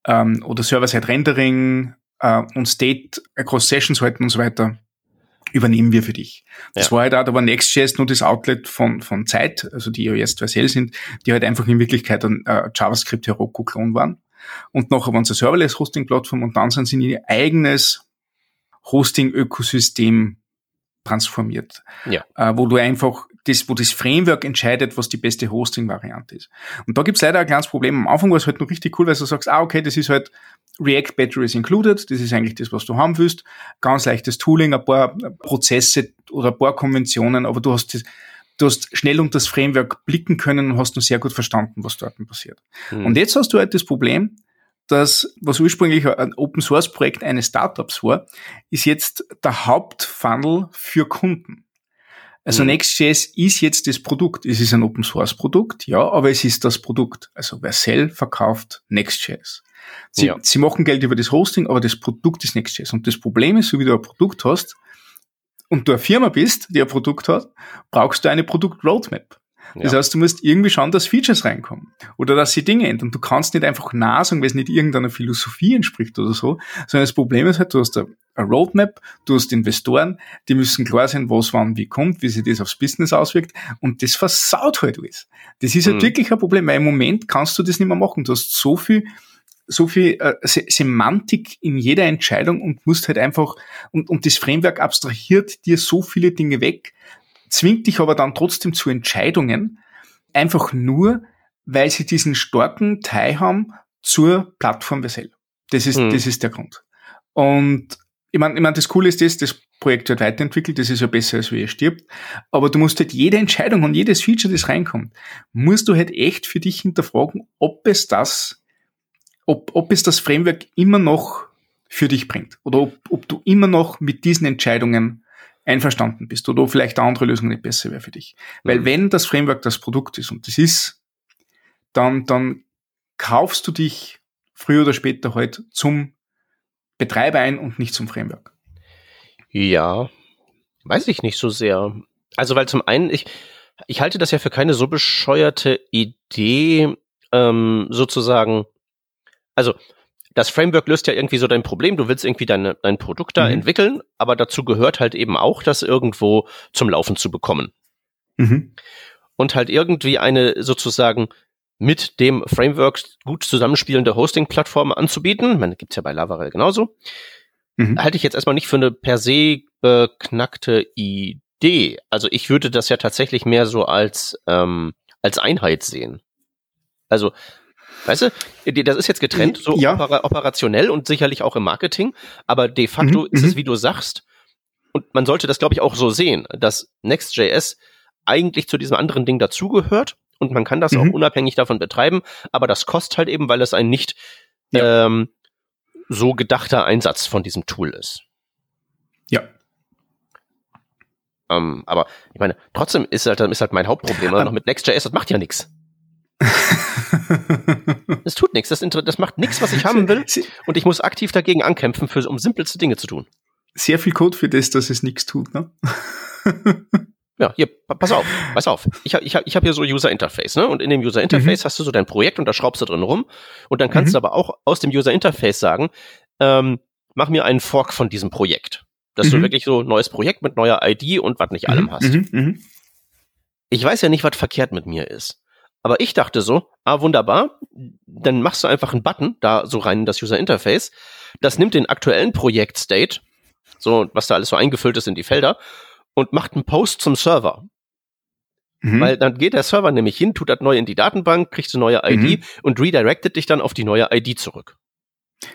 ähm, oder Server-Side-Rendering äh, und State across Sessions halten und so weiter, übernehmen wir für dich. Das ja. war halt auch, da war Next.js nur das Outlet von, von Zeit, also die iOS 2.0 sind, die halt einfach in Wirklichkeit ein äh, JavaScript Heroku-Klon waren. Und nachher waren sie eine Serverless-Hosting-Plattform und dann sind sie in ihr eigenes Hosting-Ökosystem transformiert. Ja. Äh, wo du einfach das, wo das Framework entscheidet, was die beste Hosting-Variante ist. Und da gibt's leider ein kleines Problem. Am Anfang war es halt noch richtig cool, weil du sagst, ah, okay, das ist halt React Batteries included, das ist eigentlich das, was du haben willst. Ganz leichtes Tooling, ein paar Prozesse oder ein paar Konventionen, aber du hast das, du hast schnell unter das Framework blicken können und hast nur sehr gut verstanden, was dort passiert. Mhm. Und jetzt hast du halt das Problem, dass, was ursprünglich ein Open Source Projekt eines Startups war, ist jetzt der Hauptfunnel für Kunden. Also mhm. Next.js ist jetzt das Produkt. Es ist ein Open Source Produkt, ja, aber es ist das Produkt. Also Vercel verkauft Next.js. Sie, ja. sie machen Geld über das Hosting, aber das Produkt ist Next.js. Und das Problem ist, so wie du ein Produkt hast und du eine Firma bist, die ein Produkt hat, brauchst du eine Produkt-Roadmap. Das ja. heißt, du musst irgendwie schauen, dass Features reinkommen oder dass sie Dinge ändern. Du kannst nicht einfach nah sagen, weil es nicht irgendeiner Philosophie entspricht oder so, sondern das Problem ist halt, du hast eine Roadmap, du hast Investoren, die müssen klar sein, was wann wie kommt, wie sich das aufs Business auswirkt und das versaut halt alles. Das ist halt mhm. wirklich ein Problem, weil im Moment kannst du das nicht mehr machen. Du hast so viel so viel äh, Semantik in jeder Entscheidung und musst halt einfach, und, und das Framework abstrahiert dir so viele Dinge weg, zwingt dich aber dann trotzdem zu Entscheidungen, einfach nur, weil sie diesen starken Teil haben zur Plattform selber. Das ist, mhm. das ist der Grund. Und ich meine, ich mein, das Coole ist das, das Projekt wird weiterentwickelt, das ist ja besser, als wie er stirbt. Aber du musst halt jede Entscheidung und jedes Feature, das reinkommt, musst du halt echt für dich hinterfragen, ob es das, ob, ob es das Framework immer noch für dich bringt. Oder ob, ob du immer noch mit diesen Entscheidungen einverstanden bist oder vielleicht eine andere Lösung nicht besser wäre für dich. Weil mhm. wenn das Framework das Produkt ist und das ist, dann, dann kaufst du dich früher oder später halt zum Betreiber ein und nicht zum Framework. Ja, weiß ich nicht so sehr. Also, weil zum einen, ich, ich halte das ja für keine so bescheuerte Idee, ähm, sozusagen, also das Framework löst ja irgendwie so dein Problem. Du willst irgendwie deine, dein Produkt da mhm. entwickeln, aber dazu gehört halt eben auch, das irgendwo zum Laufen zu bekommen. Mhm. Und halt irgendwie eine sozusagen mit dem Framework gut zusammenspielende Hosting-Plattform anzubieten. Man gibt's ja bei Laravel genauso. Mhm. Halte ich jetzt erstmal nicht für eine per se beknackte Idee. Also ich würde das ja tatsächlich mehr so als, ähm, als Einheit sehen. Also Weißt du, das ist jetzt getrennt, so ja. opera operationell und sicherlich auch im Marketing, aber de facto mhm, ist es, mhm. wie du sagst, und man sollte das, glaube ich, auch so sehen, dass Next.js eigentlich zu diesem anderen Ding dazugehört und man kann das mhm. auch unabhängig davon betreiben, aber das kostet halt eben, weil es ein nicht ja. ähm, so gedachter Einsatz von diesem Tool ist. Ja. Ähm, aber ich meine, trotzdem ist halt, ist halt mein Hauptproblem noch mit Next.js, das macht ja nichts. Es tut nichts. Das, das macht nichts, was ich haben will. Und ich muss aktiv dagegen ankämpfen, für, um simpelste Dinge zu tun. Sehr viel Code für das, dass es nichts tut, ne? Ja, hier, pass auf, pass auf. Ich habe ich ich hab hier so User Interface, ne? Und in dem User Interface mhm. hast du so dein Projekt und da schraubst du drin rum. Und dann kannst mhm. du aber auch aus dem User Interface sagen, ähm, mach mir einen Fork von diesem Projekt. Dass mhm. du wirklich so ein neues Projekt mit neuer ID und was nicht allem mhm. hast. Mhm. Mhm. Ich weiß ja nicht, was verkehrt mit mir ist. Aber ich dachte so, ah, wunderbar, dann machst du einfach einen Button da so rein in das User Interface. Das nimmt den aktuellen Projekt-State, so, was da alles so eingefüllt ist in die Felder, und macht einen Post zum Server. Mhm. Weil dann geht der Server nämlich hin, tut das neu in die Datenbank, kriegt eine neue ID mhm. und redirectet dich dann auf die neue ID zurück.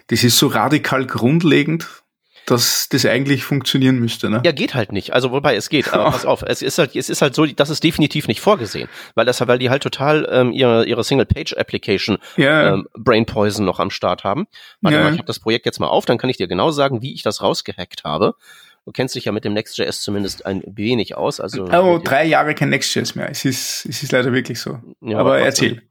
Das ist so radikal grundlegend, dass das eigentlich funktionieren müsste, ne? Ja, geht halt nicht. Also wobei es geht, aber pass auf, es ist halt, es ist halt so, das ist definitiv nicht vorgesehen, weil das, weil die halt total ähm, ihre ihre Single-Page-Application ja. ähm, Brain Poison noch am Start haben. Warte ja. mal, ich habe das Projekt jetzt mal auf, dann kann ich dir genau sagen, wie ich das rausgehackt habe. Du kennst dich ja mit dem Next.js zumindest ein wenig aus. Also oh, drei Jahre kein Next.js mehr. Es ist, es ist leider wirklich so. Ja, aber, aber erzähl.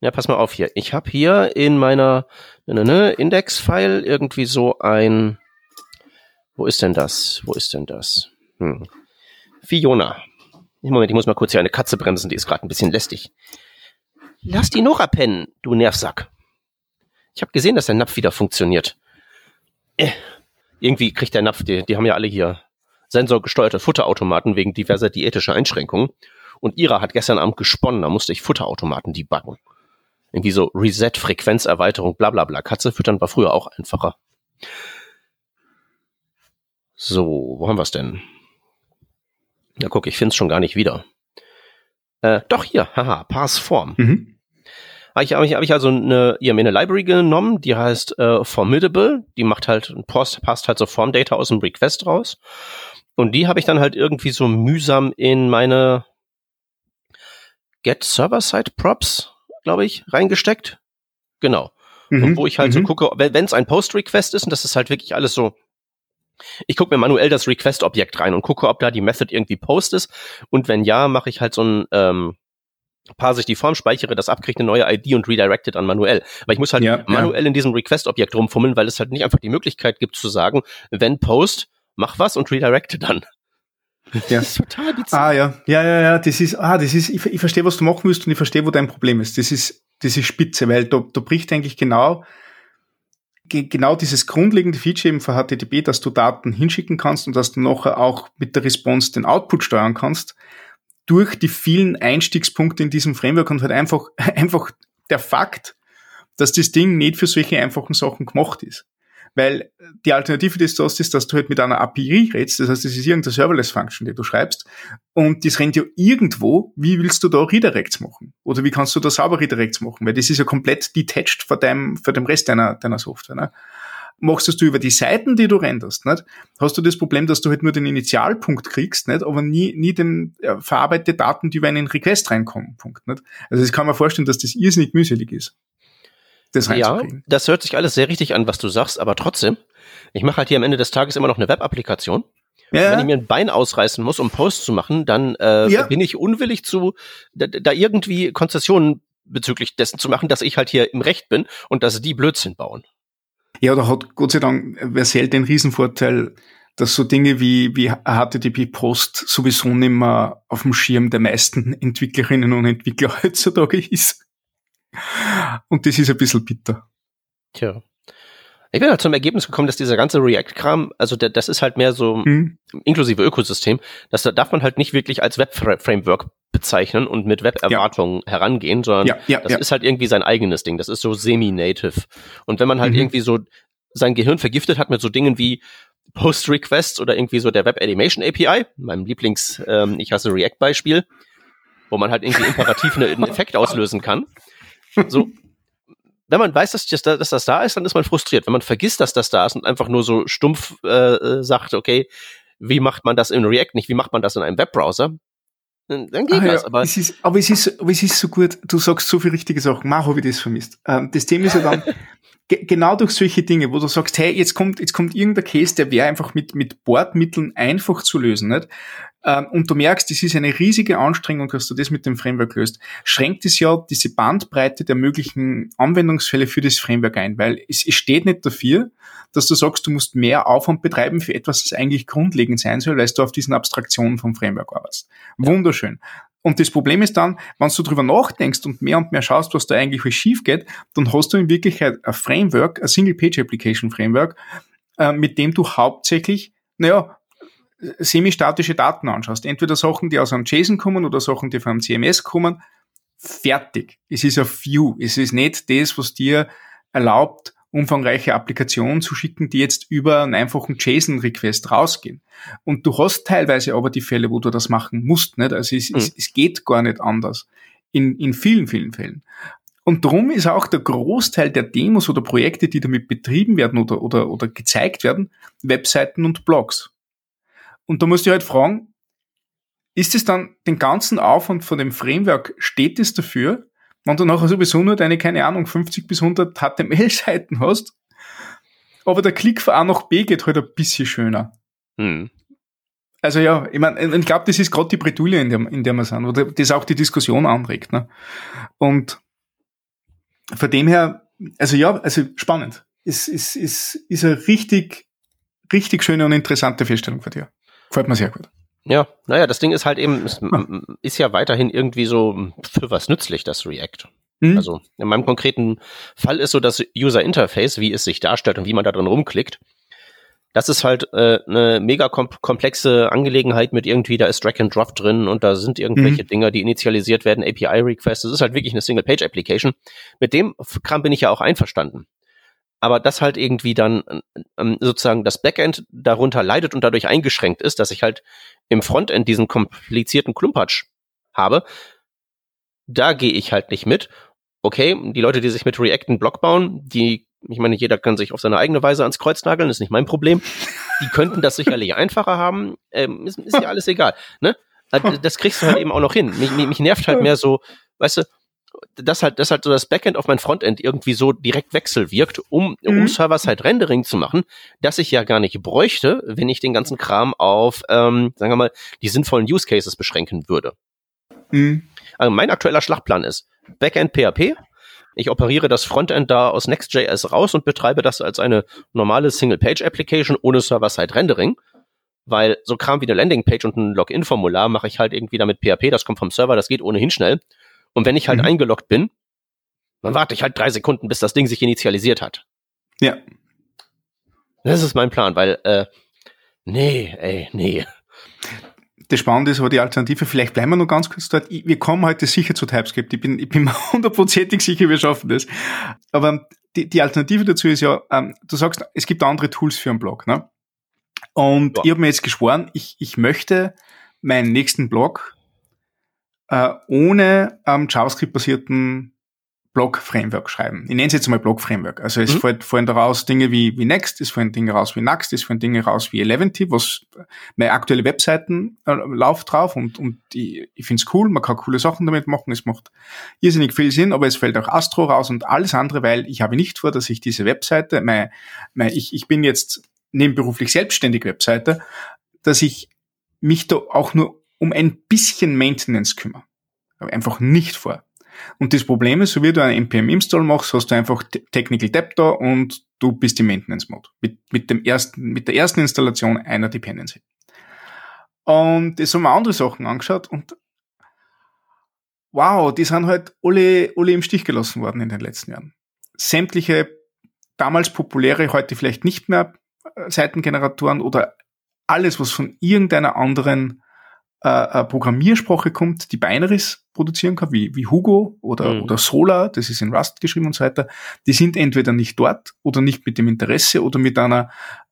Ja, pass mal auf hier. Ich habe hier in meiner ne, ne, Index-File irgendwie so ein wo ist denn das? Wo ist denn das? Hm. Fiona. Moment, ich muss mal kurz hier eine Katze bremsen, die ist gerade ein bisschen lästig. Lass die Nora pennen, du Nervsack. Ich habe gesehen, dass der Napf wieder funktioniert. Äh, irgendwie kriegt der Napf, die, die haben ja alle hier sensorgesteuerte Futterautomaten wegen diverser diätischer Einschränkungen. Und Ira hat gestern Abend gesponnen, da musste ich Futterautomaten debuggen. Irgendwie so Reset, Frequenzerweiterung, bla bla bla. Katze füttern war früher auch einfacher. So, wo haben wir es denn? Na guck, ich finde es schon gar nicht wieder. Äh, doch hier, haha, Passform. Mhm. Habe ich, hab ich, hab ich also eine, ja, mir eine Library genommen, die heißt äh, Formidable. Die macht halt, passt, passt halt so Form-Data aus dem Request raus. Und die habe ich dann halt irgendwie so mühsam in meine Get Server-Side Props, glaube ich, reingesteckt. Genau. Mhm. Und wo ich halt mhm. so gucke, wenn es ein Post-Request ist, und das ist halt wirklich alles so ich gucke mir manuell das Request-Objekt rein und gucke, ob da die Method irgendwie Post ist. Und wenn ja, mache ich halt so ein ähm, parse ich die Form, speichere das ab, kriege eine neue ID und redirect dann manuell. Aber ich muss halt ja, manuell ja. in diesem Request-Objekt rumfummeln, weil es halt nicht einfach die Möglichkeit gibt zu sagen, wenn Post, mach was und redirecte dann. Ja. Das ist total bizarr. Ah, ja. Ja, ja, ja, das ist, ah, das ist, ich, ich verstehe, was du machen willst und ich verstehe, wo dein Problem ist. Das ist, das ist spitze, weil da, da bricht eigentlich genau genau dieses grundlegende Feature eben für HTTP, dass du Daten hinschicken kannst und dass du nachher auch mit der Response den Output steuern kannst, durch die vielen Einstiegspunkte in diesem Framework und halt einfach, einfach der Fakt, dass das Ding nicht für solche einfachen Sachen gemacht ist. Weil die Alternative, die du hast, ist, dass du halt mit einer API redest, das heißt, das ist irgendeine Serverless-Function, die du schreibst, und das rennt ja irgendwo, wie willst du da Redirects machen? Oder wie kannst du da sauber Redirects machen? Weil das ist ja komplett detached von deinem, von dem Rest deiner, deiner Software. Ne? Machst du es über die Seiten, die du renderst, nicht? Hast du das Problem, dass du halt nur den Initialpunkt kriegst, nicht? Aber nie, nie den äh, verarbeitete Daten, die über einen Request reinkommen, Punkt, nicht? Also das kann man vorstellen, dass das irrsinnig mühselig ist. Das ja, das hört sich alles sehr richtig an, was du sagst, aber trotzdem, ich mache halt hier am Ende des Tages immer noch eine Web-Applikation. Ja. Wenn ich mir ein Bein ausreißen muss, um Post zu machen, dann äh, ja. bin ich unwillig zu, da, da irgendwie Konzessionen bezüglich dessen zu machen, dass ich halt hier im Recht bin und dass die Blödsinn bauen. Ja, da hat Gott sei Dank Versel den Riesenvorteil, dass so Dinge wie, wie HTTP Post sowieso nicht mehr auf dem Schirm der meisten Entwicklerinnen und Entwickler heutzutage ist. Und das ist ein bisschen bitter. Tja. Ich bin halt zum Ergebnis gekommen, dass dieser ganze React-Kram, also der, das ist halt mehr so mhm. inklusive Ökosystem, das darf man halt nicht wirklich als Web-Framework bezeichnen und mit Web-Erwartungen ja. herangehen, sondern ja, ja, das ist halt irgendwie sein eigenes Ding. Das ist so semi-native. Und wenn man halt mhm. irgendwie so sein Gehirn vergiftet hat mit so Dingen wie Post-Requests oder irgendwie so der Web-Animation API, meinem Lieblings, ähm, ich hasse React-Beispiel, wo man halt irgendwie imperativ einen Effekt auslösen kann. So, wenn man weiß, dass das, dass das da ist, dann ist man frustriert. Wenn man vergisst, dass das da ist und einfach nur so stumpf äh, äh sagt, okay, wie macht man das in React nicht, wie macht man das in einem Webbrowser, dann, dann geht ah, das. Ja. Aber, es ist, aber es ist, aber es ist so gut, du sagst so viele richtige Sachen. Mach, habe ich das vermisst. Ähm, das Thema ist ja dann, genau durch solche Dinge, wo du sagst, hey, jetzt kommt, jetzt kommt irgendein Case, der wäre einfach mit, mit Bordmitteln einfach zu lösen, nicht? Ähm, und du merkst, das ist eine riesige Anstrengung, dass du das mit dem Framework löst, schränkt es ja diese Bandbreite der möglichen Anwendungsfälle für das Framework ein, weil es, es steht nicht dafür, dass du sagst, du musst mehr Aufwand betreiben für etwas, das eigentlich grundlegend sein soll, weil du auf diesen Abstraktionen vom Framework arbeitest. Wunderschön. Und das Problem ist dann, wenn du drüber nachdenkst und mehr und mehr schaust, was da eigentlich was schief geht, dann hast du in Wirklichkeit ein Framework, ein Single-Page-Application-Framework, äh, mit dem du hauptsächlich, naja, semi-statische Daten anschaust. Entweder Sachen, die aus einem JSON kommen oder Sachen, die von einem CMS kommen. Fertig. Es ist ein View. Es ist nicht das, was dir erlaubt, umfangreiche Applikationen zu schicken, die jetzt über einen einfachen JSON-Request rausgehen. Und du hast teilweise aber die Fälle, wo du das machen musst. Nicht? Also es, mhm. es, es geht gar nicht anders. In, in vielen, vielen Fällen. Und darum ist auch der Großteil der Demos oder Projekte, die damit betrieben werden oder, oder, oder gezeigt werden, Webseiten und Blogs. Und da musst du halt fragen, ist es dann den ganzen Aufwand von dem Framework, steht es dafür, wenn du nachher sowieso nur deine, keine Ahnung, 50 bis 100 HTML-Seiten hast, aber der Klick von A nach B geht halt ein bisschen schöner. Hm. Also ja, ich meine, ich glaube, das ist gerade die Bredouille, in der, in der wir sind, oder das auch die Diskussion anregt. Ne? Und von dem her, also ja, also spannend. Es ist, ist, ist eine richtig, richtig schöne und interessante Feststellung für dich. Gefällt mir sehr gut. Ja, naja, das Ding ist halt eben, es hm. ist ja weiterhin irgendwie so für was nützlich, das React. Hm. Also in meinem konkreten Fall ist so das User Interface, wie es sich darstellt und wie man da drin rumklickt. Das ist halt äh, eine mega komplexe Angelegenheit mit irgendwie, da ist Drag and Drop drin und da sind irgendwelche mhm. Dinge, die initialisiert werden, API-Requests. Das ist halt wirklich eine Single-Page-Application. Mit dem Kram bin ich ja auch einverstanden aber das halt irgendwie dann ähm, sozusagen das Backend darunter leidet und dadurch eingeschränkt ist, dass ich halt im Frontend diesen komplizierten Klumpatsch habe, da gehe ich halt nicht mit. Okay, die Leute, die sich mit React einen Blog bauen, die, ich meine, jeder kann sich auf seine eigene Weise ans Kreuz nageln, ist nicht mein Problem. Die könnten das sicherlich einfacher haben, ähm, ist, ist ja alles egal. Ne? Also, das kriegst du halt eben auch noch hin. Mich, mich nervt halt mehr so, weißt du, dass halt, dass halt so das Backend auf mein Frontend irgendwie so direkt wechselwirkt, um, mhm. um Server-Side Rendering zu machen, dass ich ja gar nicht bräuchte, wenn ich den ganzen Kram auf, ähm, sagen wir mal, die sinnvollen Use Cases beschränken würde. Mhm. Also mein aktueller Schlachtplan ist Backend PHP. Ich operiere das Frontend da aus Next.js raus und betreibe das als eine normale Single-Page-Application ohne Server-Side Rendering weil so Kram wie eine Landingpage und ein Login-Formular mache ich halt irgendwie damit PHP, das kommt vom Server, das geht ohnehin schnell. Und wenn ich halt mhm. eingeloggt bin, dann warte ich halt drei Sekunden, bis das Ding sich initialisiert hat. Ja. Das ist mein Plan, weil, äh, nee, ey, nee. Das Spannende ist aber die Alternative, vielleicht bleiben wir noch ganz kurz dort. Wir kommen heute sicher zu TypeScript. Ich bin, ich bin hundertprozentig sicher, wir schaffen das. Aber die, die Alternative dazu ist ja, ähm, du sagst, es gibt andere Tools für einen Blog, ne? Und ja. ich habe mir jetzt geschworen, ich, ich möchte meinen nächsten Blog äh, ohne ähm, JavaScript-basierten Blog-Framework schreiben. Ich nenne es jetzt mal Blog-Framework. Also es mhm. fallen daraus Dinge wie, wie Next, es fallen Dinge raus wie Next, es fallen Dinge raus wie Eleventy, was meine aktuelle Webseiten äh, läuft drauf und, und ich, ich finde es cool, man kann coole Sachen damit machen, es macht irrsinnig viel Sinn, aber es fällt auch Astro raus und alles andere, weil ich habe nicht vor, dass ich diese Webseite, mein, mein, ich, ich bin jetzt nebenberuflich selbstständig Webseite, dass ich mich da auch nur um ein bisschen Maintenance kümmere. Aber einfach nicht vor. Und das Problem ist, so wie du einen npm-Install machst, hast du einfach Technical Debt da und du bist im Maintenance-Mode. Mit, mit, dem ersten, mit der ersten Installation einer Dependency. Und das haben wir andere Sachen angeschaut und wow, die sind halt alle, alle im Stich gelassen worden in den letzten Jahren. Sämtliche damals populäre, heute vielleicht nicht mehr äh, Seitengeneratoren oder alles, was von irgendeiner anderen äh, Programmiersprache kommt, die Binaries produzieren kann, wie, wie Hugo oder, mhm. oder Solar, das ist in Rust geschrieben und so weiter, die sind entweder nicht dort oder nicht mit dem Interesse oder mit einer,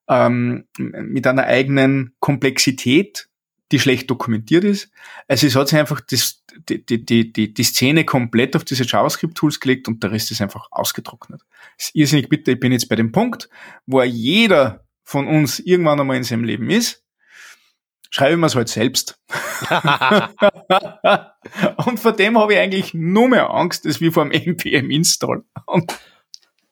ähm, mit einer eigenen Komplexität, die schlecht dokumentiert ist. Also es hat sich einfach das, die, die, die, die, Szene komplett auf diese JavaScript-Tools gelegt und der Rest ist einfach ausgetrocknet. Das ist irrsinnig bitte, ich bin jetzt bei dem Punkt, wo jeder von uns irgendwann einmal in seinem Leben ist, schreibe ich mir es halt selbst. und vor dem habe ich eigentlich nur mehr Angst, als wie vor dem npm-Install.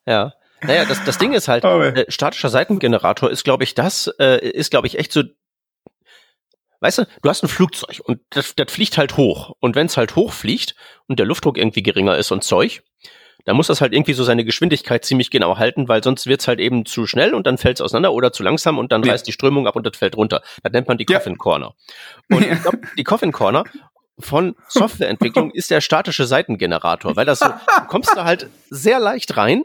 ja. Naja, das, das Ding ist halt, äh, statischer Seitengenerator ist, glaube ich, das, äh, ist, glaube ich, echt so. Weißt du, du hast ein Flugzeug und das, das fliegt halt hoch. Und wenn es halt hoch fliegt und der Luftdruck irgendwie geringer ist und Zeug, da muss das halt irgendwie so seine Geschwindigkeit ziemlich genau halten, weil sonst wird's halt eben zu schnell und dann fällt's auseinander oder zu langsam und dann ja. reißt die Strömung ab und das fällt runter. Das nennt man die Coffin ja. Corner. Und ich glaub, die Coffin Corner von Softwareentwicklung ist der statische Seitengenerator, weil das so, du kommst da halt sehr leicht rein,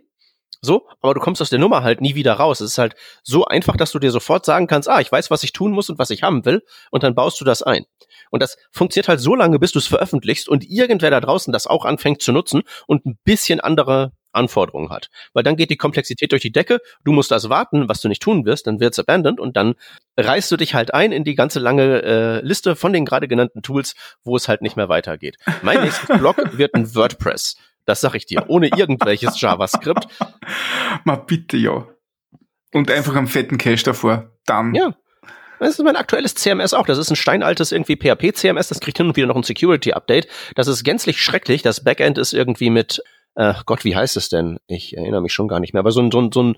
so, aber du kommst aus der Nummer halt nie wieder raus. Es ist halt so einfach, dass du dir sofort sagen kannst, ah, ich weiß, was ich tun muss und was ich haben will, und dann baust du das ein. Und das funktioniert halt so lange, bis du es veröffentlichst und irgendwer da draußen das auch anfängt zu nutzen und ein bisschen andere Anforderungen hat. Weil dann geht die Komplexität durch die Decke, du musst das warten, was du nicht tun wirst, dann wird's abandoned und dann reißt du dich halt ein in die ganze lange äh, Liste von den gerade genannten Tools, wo es halt nicht mehr weitergeht. Mein nächstes Blog wird ein WordPress. Das sag ich dir, ohne irgendwelches JavaScript. Mal bitte, ja. Und einfach einen fetten Cache davor. Dann. Ja. Das ist mein aktuelles CMS auch. Das ist ein steinaltes irgendwie PHP-CMS. Das kriegt hin und wieder noch ein Security-Update. Das ist gänzlich schrecklich. Das Backend ist irgendwie mit, äh, Gott, wie heißt es denn? Ich erinnere mich schon gar nicht mehr. Aber so ein, so ein, so ein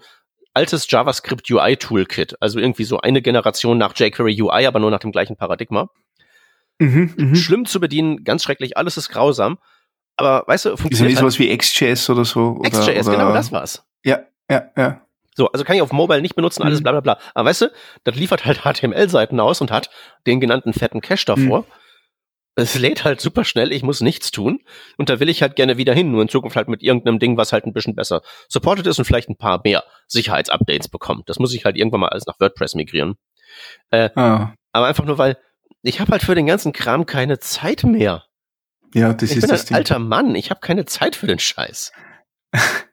altes JavaScript UI-Toolkit. Also irgendwie so eine Generation nach jQuery UI, aber nur nach dem gleichen Paradigma. Mhm, mh. Schlimm zu bedienen, ganz schrecklich. Alles ist grausam. Aber weißt du, funktioniert. Ist nicht sowas wie XJS oder so? XJS, oder, genau, das war's. Ja, ja, ja. So, also kann ich auf Mobile nicht benutzen, alles mhm. bla bla bla. Aber weißt du, das liefert halt HTML-Seiten aus und hat den genannten fetten Cache davor. Mhm. Es lädt halt super schnell, ich muss nichts tun. Und da will ich halt gerne wieder hin, nur in Zukunft halt mit irgendeinem Ding, was halt ein bisschen besser supported ist und vielleicht ein paar mehr Sicherheitsupdates bekommt. Das muss ich halt irgendwann mal alles nach WordPress migrieren. Äh, ah. Aber einfach nur, weil ich habe halt für den ganzen Kram keine Zeit mehr. Ja, das ich ist bin das ein Ding. alter Mann, ich habe keine Zeit für den Scheiß.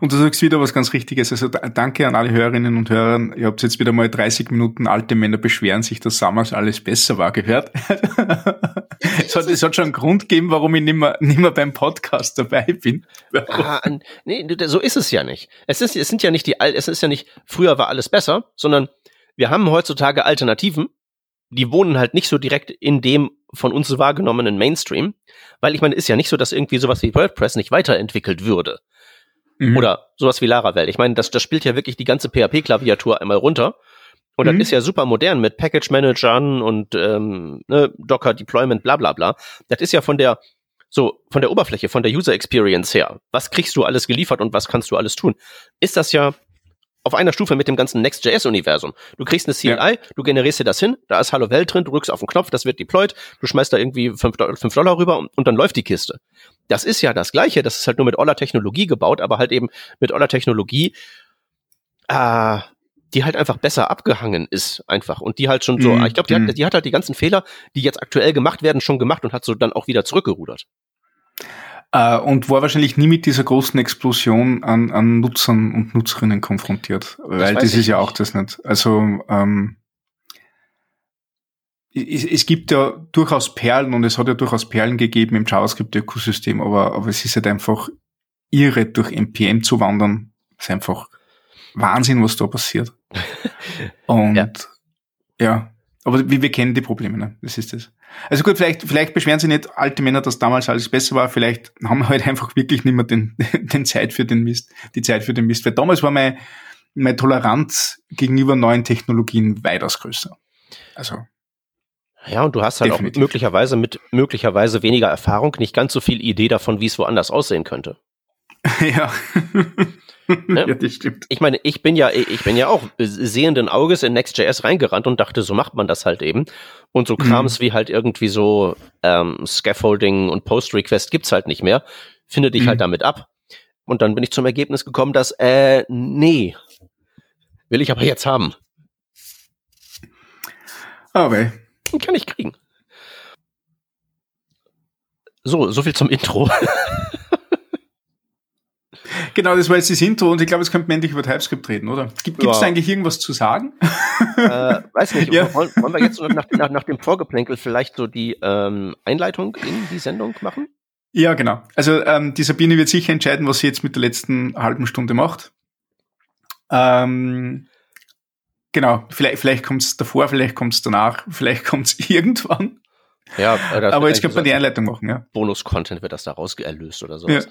Und du sagst wieder was ganz Richtiges. Also danke an alle Hörerinnen und Hörer. Ihr habt jetzt wieder mal 30 Minuten alte Männer beschweren sich, dass damals alles besser war, gehört. es, hat, es hat schon einen Grund gegeben, warum ich nicht mehr, nicht mehr beim Podcast dabei bin. ah, nee, so ist es ja nicht. Es, ist, es sind ja nicht die, es ist ja nicht, früher war alles besser, sondern wir haben heutzutage Alternativen, die wohnen halt nicht so direkt in dem von uns wahrgenommenen Mainstream, weil ich meine, ist ja nicht so, dass irgendwie sowas wie WordPress nicht weiterentwickelt würde. Mhm. Oder sowas wie Laravel. Ich meine, das, das spielt ja wirklich die ganze PHP-Klaviatur einmal runter. Und mhm. das ist ja super modern mit Package-Managern und ähm, ne, Docker Deployment, bla bla bla. Das ist ja von der so von der Oberfläche, von der User Experience her. Was kriegst du alles geliefert und was kannst du alles tun? Ist das ja auf einer Stufe mit dem ganzen Next.js-Universum. Du kriegst eine CLI, ja. du generierst dir das hin, da ist Hallo Welt drin, du drückst auf den Knopf, das wird deployed, du schmeißt da irgendwie 5 Dollar rüber und, und, dann läuft die Kiste. Das ist ja das Gleiche, das ist halt nur mit Oller Technologie gebaut, aber halt eben mit Oller Technologie, äh, die halt einfach besser abgehangen ist, einfach. Und die halt schon so, mm, ich glaube, die, mm. die hat halt die ganzen Fehler, die jetzt aktuell gemacht werden, schon gemacht und hat so dann auch wieder zurückgerudert. Äh, und war wahrscheinlich nie mit dieser großen Explosion an, an Nutzern und Nutzerinnen konfrontiert. Das weil das ist ja auch das nicht. Also ähm, es, es gibt ja durchaus Perlen und es hat ja durchaus Perlen gegeben im JavaScript-Ökosystem, aber, aber es ist halt einfach irre, durch NPM zu wandern. Es ist einfach Wahnsinn, was da passiert. Und ja, ja. Aber wir, wir kennen die Probleme, ne? das ist das. Also gut, vielleicht, vielleicht beschweren sich nicht alte Männer, dass damals alles besser war. Vielleicht haben wir halt einfach wirklich nicht mehr den, den Zeit für den Mist, die Zeit für den Mist. Weil damals war meine, meine Toleranz gegenüber neuen Technologien weitaus größer. Also. Ja, und du hast halt Definitiv. auch möglicherweise mit möglicherweise weniger Erfahrung nicht ganz so viel Idee davon, wie es woanders aussehen könnte. ja. Ne? ja, das stimmt. Ich meine, ich bin ja, ich bin ja auch sehenden Auges in Next.js reingerannt und dachte, so macht man das halt eben. Und so Krams mhm. wie halt irgendwie so ähm, Scaffolding und Post-Request gibt's halt nicht mehr. Finde dich halt mhm. halt damit ab. Und dann bin ich zum Ergebnis gekommen, dass, äh, nee, will ich aber jetzt haben. Aber. Kann ich kriegen. So, so viel zum Intro. Genau, das war jetzt das Intro und ich glaube, jetzt könnte man endlich über TypeScript reden, oder? Gibt es ja. eigentlich irgendwas zu sagen? Äh, weiß nicht. Ja. Wollen, wollen, wir jetzt nach, nach, nach, dem Vorgeplänkel vielleicht so die ähm, Einleitung in die Sendung machen? Ja, genau. Also ähm, die Sabine wird sicher entscheiden, was sie jetzt mit der letzten halben Stunde macht. Ähm, genau, vielleicht, vielleicht kommt es davor, vielleicht kommt es danach, vielleicht kommt es irgendwann. Ja, äh, aber jetzt könnte man die Einleitung machen, ja. Bonus-Content wird das daraus erlöst oder sowas.